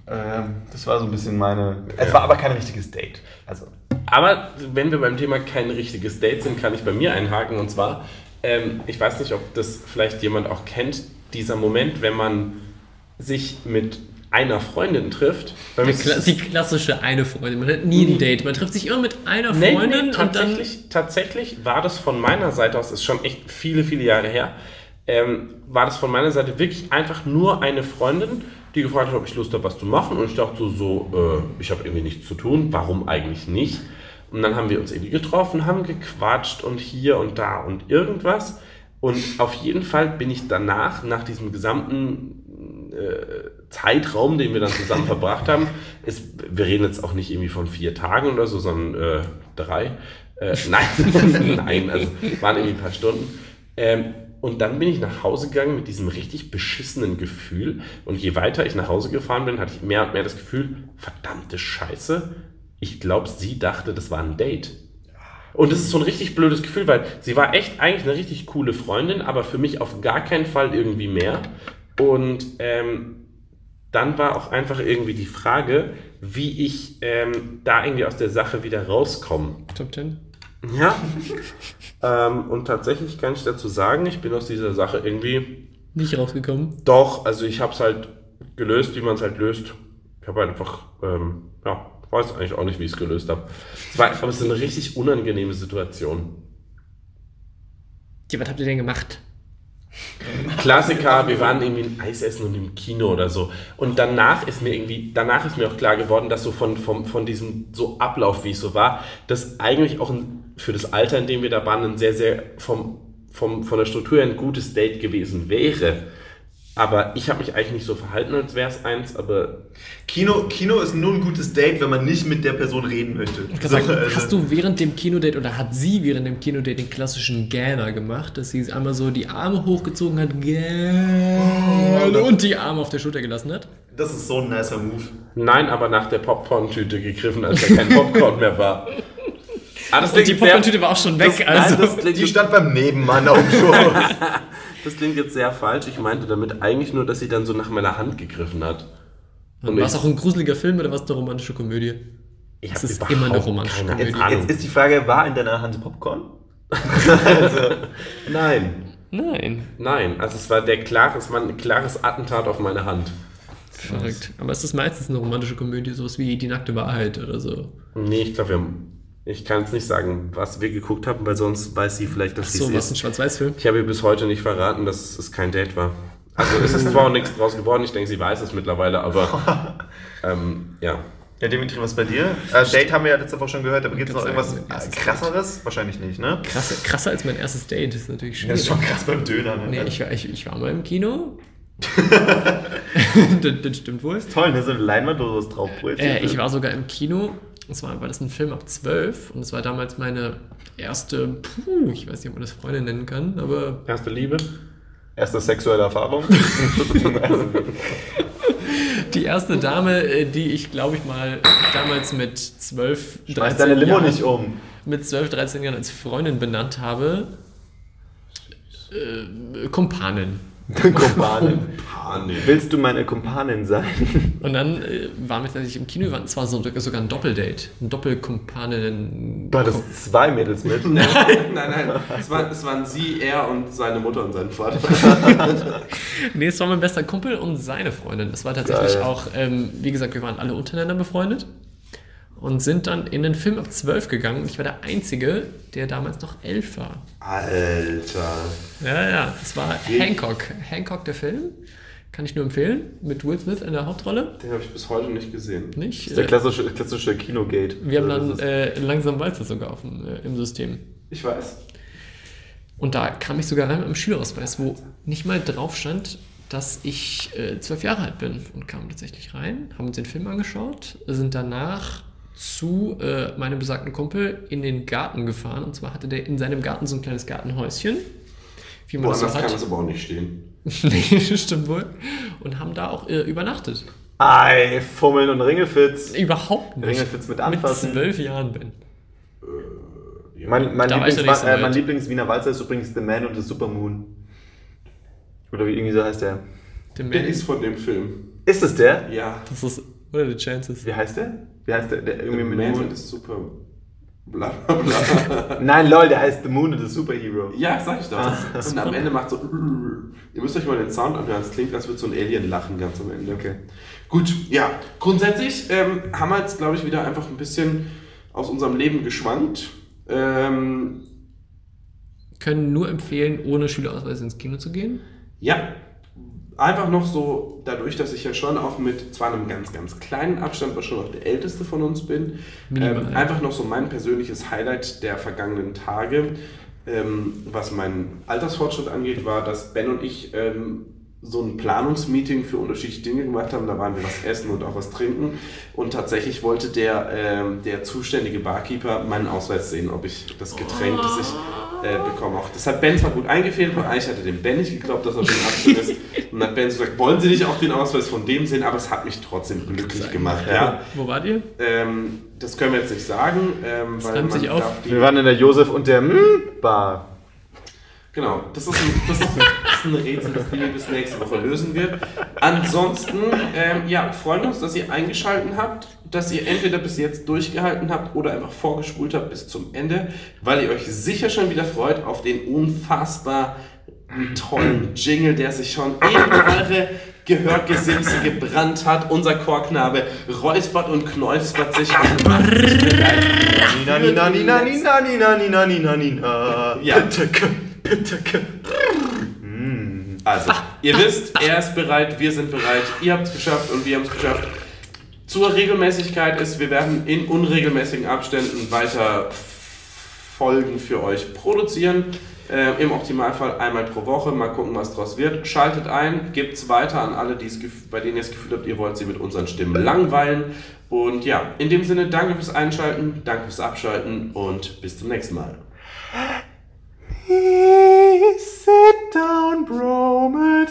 Ähm, das war so ein bisschen meine, es war aber kein richtiges Date. Also, Aber wenn wir beim Thema kein richtiges Date sind, kann ich bei mir einhaken. Und zwar, ähm, ich weiß nicht, ob das vielleicht jemand auch kennt, dieser Moment, wenn man sich mit einer Freundin trifft. Mir Die, Kla die klassische eine Freundin. Man hat nie ein Date. Man trifft sich immer mit einer Nee, Freundin nee, dann. tatsächlich, tatsächlich war das von meiner Seite aus, ist schon echt viele, viele Jahre her, ähm, war das von meiner Seite wirklich einfach nur eine Freundin, die gefragt hat, ob ich Lust habe, was zu machen. Und ich dachte so, so äh, ich habe irgendwie nichts zu tun, warum eigentlich nicht? Und dann haben wir uns irgendwie getroffen, haben gequatscht und hier und da und irgendwas. Und auf jeden Fall bin ich danach, nach diesem gesamten äh, Zeitraum, den wir dann zusammen verbracht haben, ist, wir reden jetzt auch nicht irgendwie von vier Tagen oder so, sondern äh, drei. Äh, nein, nein, also waren irgendwie ein paar Stunden. Ähm, und dann bin ich nach Hause gegangen mit diesem richtig beschissenen Gefühl. Und je weiter ich nach Hause gefahren bin, hatte ich mehr und mehr das Gefühl, verdammte Scheiße, ich glaube, sie dachte, das war ein Date. Und das ist so ein richtig blödes Gefühl, weil sie war echt eigentlich eine richtig coole Freundin, aber für mich auf gar keinen Fall irgendwie mehr. Und ähm, dann war auch einfach irgendwie die Frage, wie ich ähm, da irgendwie aus der Sache wieder rauskomme. Top 10. Ja. ähm, und tatsächlich kann ich dazu sagen, ich bin aus dieser Sache irgendwie Nicht rausgekommen. doch, also ich habe es halt gelöst, wie man es halt löst. Ich habe einfach, ähm, ja, weiß eigentlich auch nicht, wie ich es gelöst habe. Es war, aber es ist eine richtig unangenehme Situation. Ja, was habt ihr denn gemacht? Klassiker, wir waren irgendwie ein Eis essen und im Kino oder so. Und danach ist mir irgendwie, danach ist mir auch klar geworden, dass so von, von, von diesem so Ablauf, wie es so war, das eigentlich auch ein, für das Alter, in dem wir da waren, ein sehr, sehr vom, vom, von der Struktur her ein gutes Date gewesen wäre. Aber ich habe mich eigentlich nicht so verhalten, als wäre es eins, aber Kino, Kino ist nur ein gutes Date, wenn man nicht mit der Person reden möchte. Ich kann sagen, also- hast du während dem Kinodate oder hat sie während dem Kinodate den klassischen Gähner gemacht, dass sie einmal so die Arme hochgezogen hat gähn, und die Arme auf der Schulter gelassen hat? Das ist so ein nicer Move. nein, aber nach der Popcorn-Tüte gegriffen, als da kein Popcorn mehr war. Ah, das Und die Popcorn-Tüte war auch schon weg. Das- also. nein, das Die stand beim Nebenmann auf dem Schoß. Das klingt jetzt sehr falsch. Ich meinte damit eigentlich nur, dass sie dann so nach meiner Hand gegriffen hat. Und war es auch ein gruseliger Film oder war es eine romantische Komödie? Ich Es ist überhaupt immer eine romantische keine Komödie. Jetzt, jetzt ist die Frage, war in deiner Hand Popcorn? Nein, Nein. nein. Also es war der klare, es war ein klares Attentat auf meine Hand. Verrückt. Aber es ist meistens eine romantische Komödie, sowas wie Die nackte Wahrheit oder so. Nee, ich glaube, wir haben. Ich kann jetzt nicht sagen, was wir geguckt haben, weil sonst weiß sie vielleicht, dass sie So, es was ein ist. Schwarz-Weiß-Film? Ich habe ihr bis heute nicht verraten, dass es kein Date war. Also es ist zwar auch nichts draus geworden, ich denke, sie weiß es mittlerweile, aber ähm, ja. Ja, Dimitri, was bei dir? Äh, Date haben wir ja letzte Woche schon gehört, aber gibt es noch irgendwas krasseres? Wahrscheinlich nicht, ne? Krasser, krasser als mein erstes Date, ist natürlich schwierig. Das ist schon krass beim Döner, ne? Nee, ich, war- ich, ich war mal im Kino. das, das stimmt wohl. Toll, ne? So eine Leinwand, wo was drauf Äh, ich war sogar im Kino. Und zwar war das ein Film ab 12 und es war damals meine erste, puh, ich weiß nicht, ob man das Freundin nennen kann, aber Erste Liebe. Erste sexuelle Erfahrung. die erste Dame, äh, die ich glaube ich mal damals mit 12, Schmeiß deine Limo Jahren, nicht um. mit 12, 13 Jahren als Freundin benannt habe. Äh, Kumpanin. Kumpanin. Willst du meine Kumpanin sein? Und dann äh, waren wir tatsächlich im Kino, wir waren zwar so, sogar ein Doppeldate, ein Doppelkumpanin. War das zwei Mädels mit? Nein, nein, es, war, es waren sie, er und seine Mutter und sein Vater. Nee, es war mein bester Kumpel und seine Freundin. Es war tatsächlich Geil. auch, ähm, wie gesagt, wir waren alle untereinander befreundet und sind dann in den Film ab 12 gegangen. Ich war der Einzige, der damals noch elf war. Alter. Ja, ja, es war Hancock. Hancock, der Film. Kann ich nur empfehlen. Mit Will Smith in der Hauptrolle. Den habe ich bis heute nicht gesehen. Nicht? Das ist der Äh, klassische, klassische Kinogate. wir haben dann das äh, langsam Walzer sogar auf dem, äh, im System. Ich weiß. Und da kam ich sogar rein mit einem Schülerausweis, wo nicht mal drauf stand, dass ich äh, zwölf Jahre alt bin. Und kamen tatsächlich rein, haben uns den Film angeschaut, sind danach zu äh, meinem besagten Kumpel in den Garten gefahren. Und zwar hatte der in seinem Garten so ein kleines Gartenhäuschen. Wie man das Woanders so kann das aber auch nicht stehen. nee, stimmt wohl. Und haben da auch äh, übernachtet. Ei, Fummeln und Ringelfitz. Überhaupt nicht. Ringelfitz mit Mit anfassen. zwölf Jahren bin. Mein, mein, Da war ich Lieblings äh, mein. Lieblings-Wiener Walzer ist übrigens The Man und the Supermoon. Oder wie irgendwie so heißt der. Der Der Man, ist von dem Film. Ist es der? Ja. das ist, what are the chances? Wie heißt der? Wie heißt der? der irgendwie Der mit Man Moon? ist super. Bla bla bla. Nein, lol, der heißt The Moon the Superhero. ja, sag ich doch. Ah. und am Ende macht so. Ihr müsst euch mal den Sound anhören. Es klingt, als würde so ein Alien lachen ganz am Ende. Okay. Gut, ja. Grundsätzlich ähm, haben wir jetzt, glaube ich, wieder einfach ein bisschen aus unserem Leben geschwankt. Ähm, Können nur empfehlen, ohne Schülerausweis ins Kino zu gehen. Ja, einfach noch so, dadurch, dass ich ja schon auch mit zwar einem ganz, ganz kleinen Abstand, aber schon auch der älteste von uns bin, Minimal. ähm, einfach noch so mein persönliches Highlight der vergangenen Tage, ähm, was meinen Altersfortschritt angeht, war, dass Ben und ich ähm, so ein Planungsmeeting für unterschiedliche Dinge gemacht haben. Da waren wir was essen und auch was trinken. Und tatsächlich wollte der, ähm, der zuständige Barkeeper meinen Ausweis sehen, ob ich das Getränk, das ich äh, bekomme, auch. Das hat Ben zwar gut eingefehlt, aber eigentlich hatte dem Ben nicht geglaubt, dass er schon 18 ist. Und dann hat Ben so gesagt, wollen Sie nicht auch den Ausweis von dem sehen? Aber es hat mich trotzdem glücklich gemacht. Ja. Wo wart ihr? Ähm, das können wir jetzt nicht sagen, ähm, weil reimt man sich auf. Wir waren in der Josef und der mm, Bar. Genau, das ist ein, das ist, das ist ein Rätsel, das Dini bis nächste Woche lösen wird. Ansonsten, ähm, ja, freuen uns, dass ihr eingeschaltet habt, dass ihr entweder bis jetzt durchgehalten habt oder einfach vorgespult habt bis zum Ende, weil ihr euch sicher schon wieder freut auf den unfassbar tollen Jingle, der sich schon in eure Gehörgesimse gebrannt hat. Unser Chorknabe räuspert und knäuspert sich und macht bereit. Ja. Also, ihr wisst, er ist bereit, wir sind bereit, ihr habt es geschafft und wir haben es geschafft. Zur Regelmäßigkeit ist, wir werden in unregelmäßigen Abständen weiter Folgen für euch produzieren. Äh, Im Optimalfall einmal pro Woche. Mal gucken, was draus wird. Schaltet ein, gebt es weiter an alle, bei denen ihr das Gefühl habt, ihr wollt sie mit unseren Stimmen langweilen. Und ja, in dem Sinne, danke fürs Einschalten, danke fürs Abschalten und bis zum nächsten Mal. Sit down, bro, mit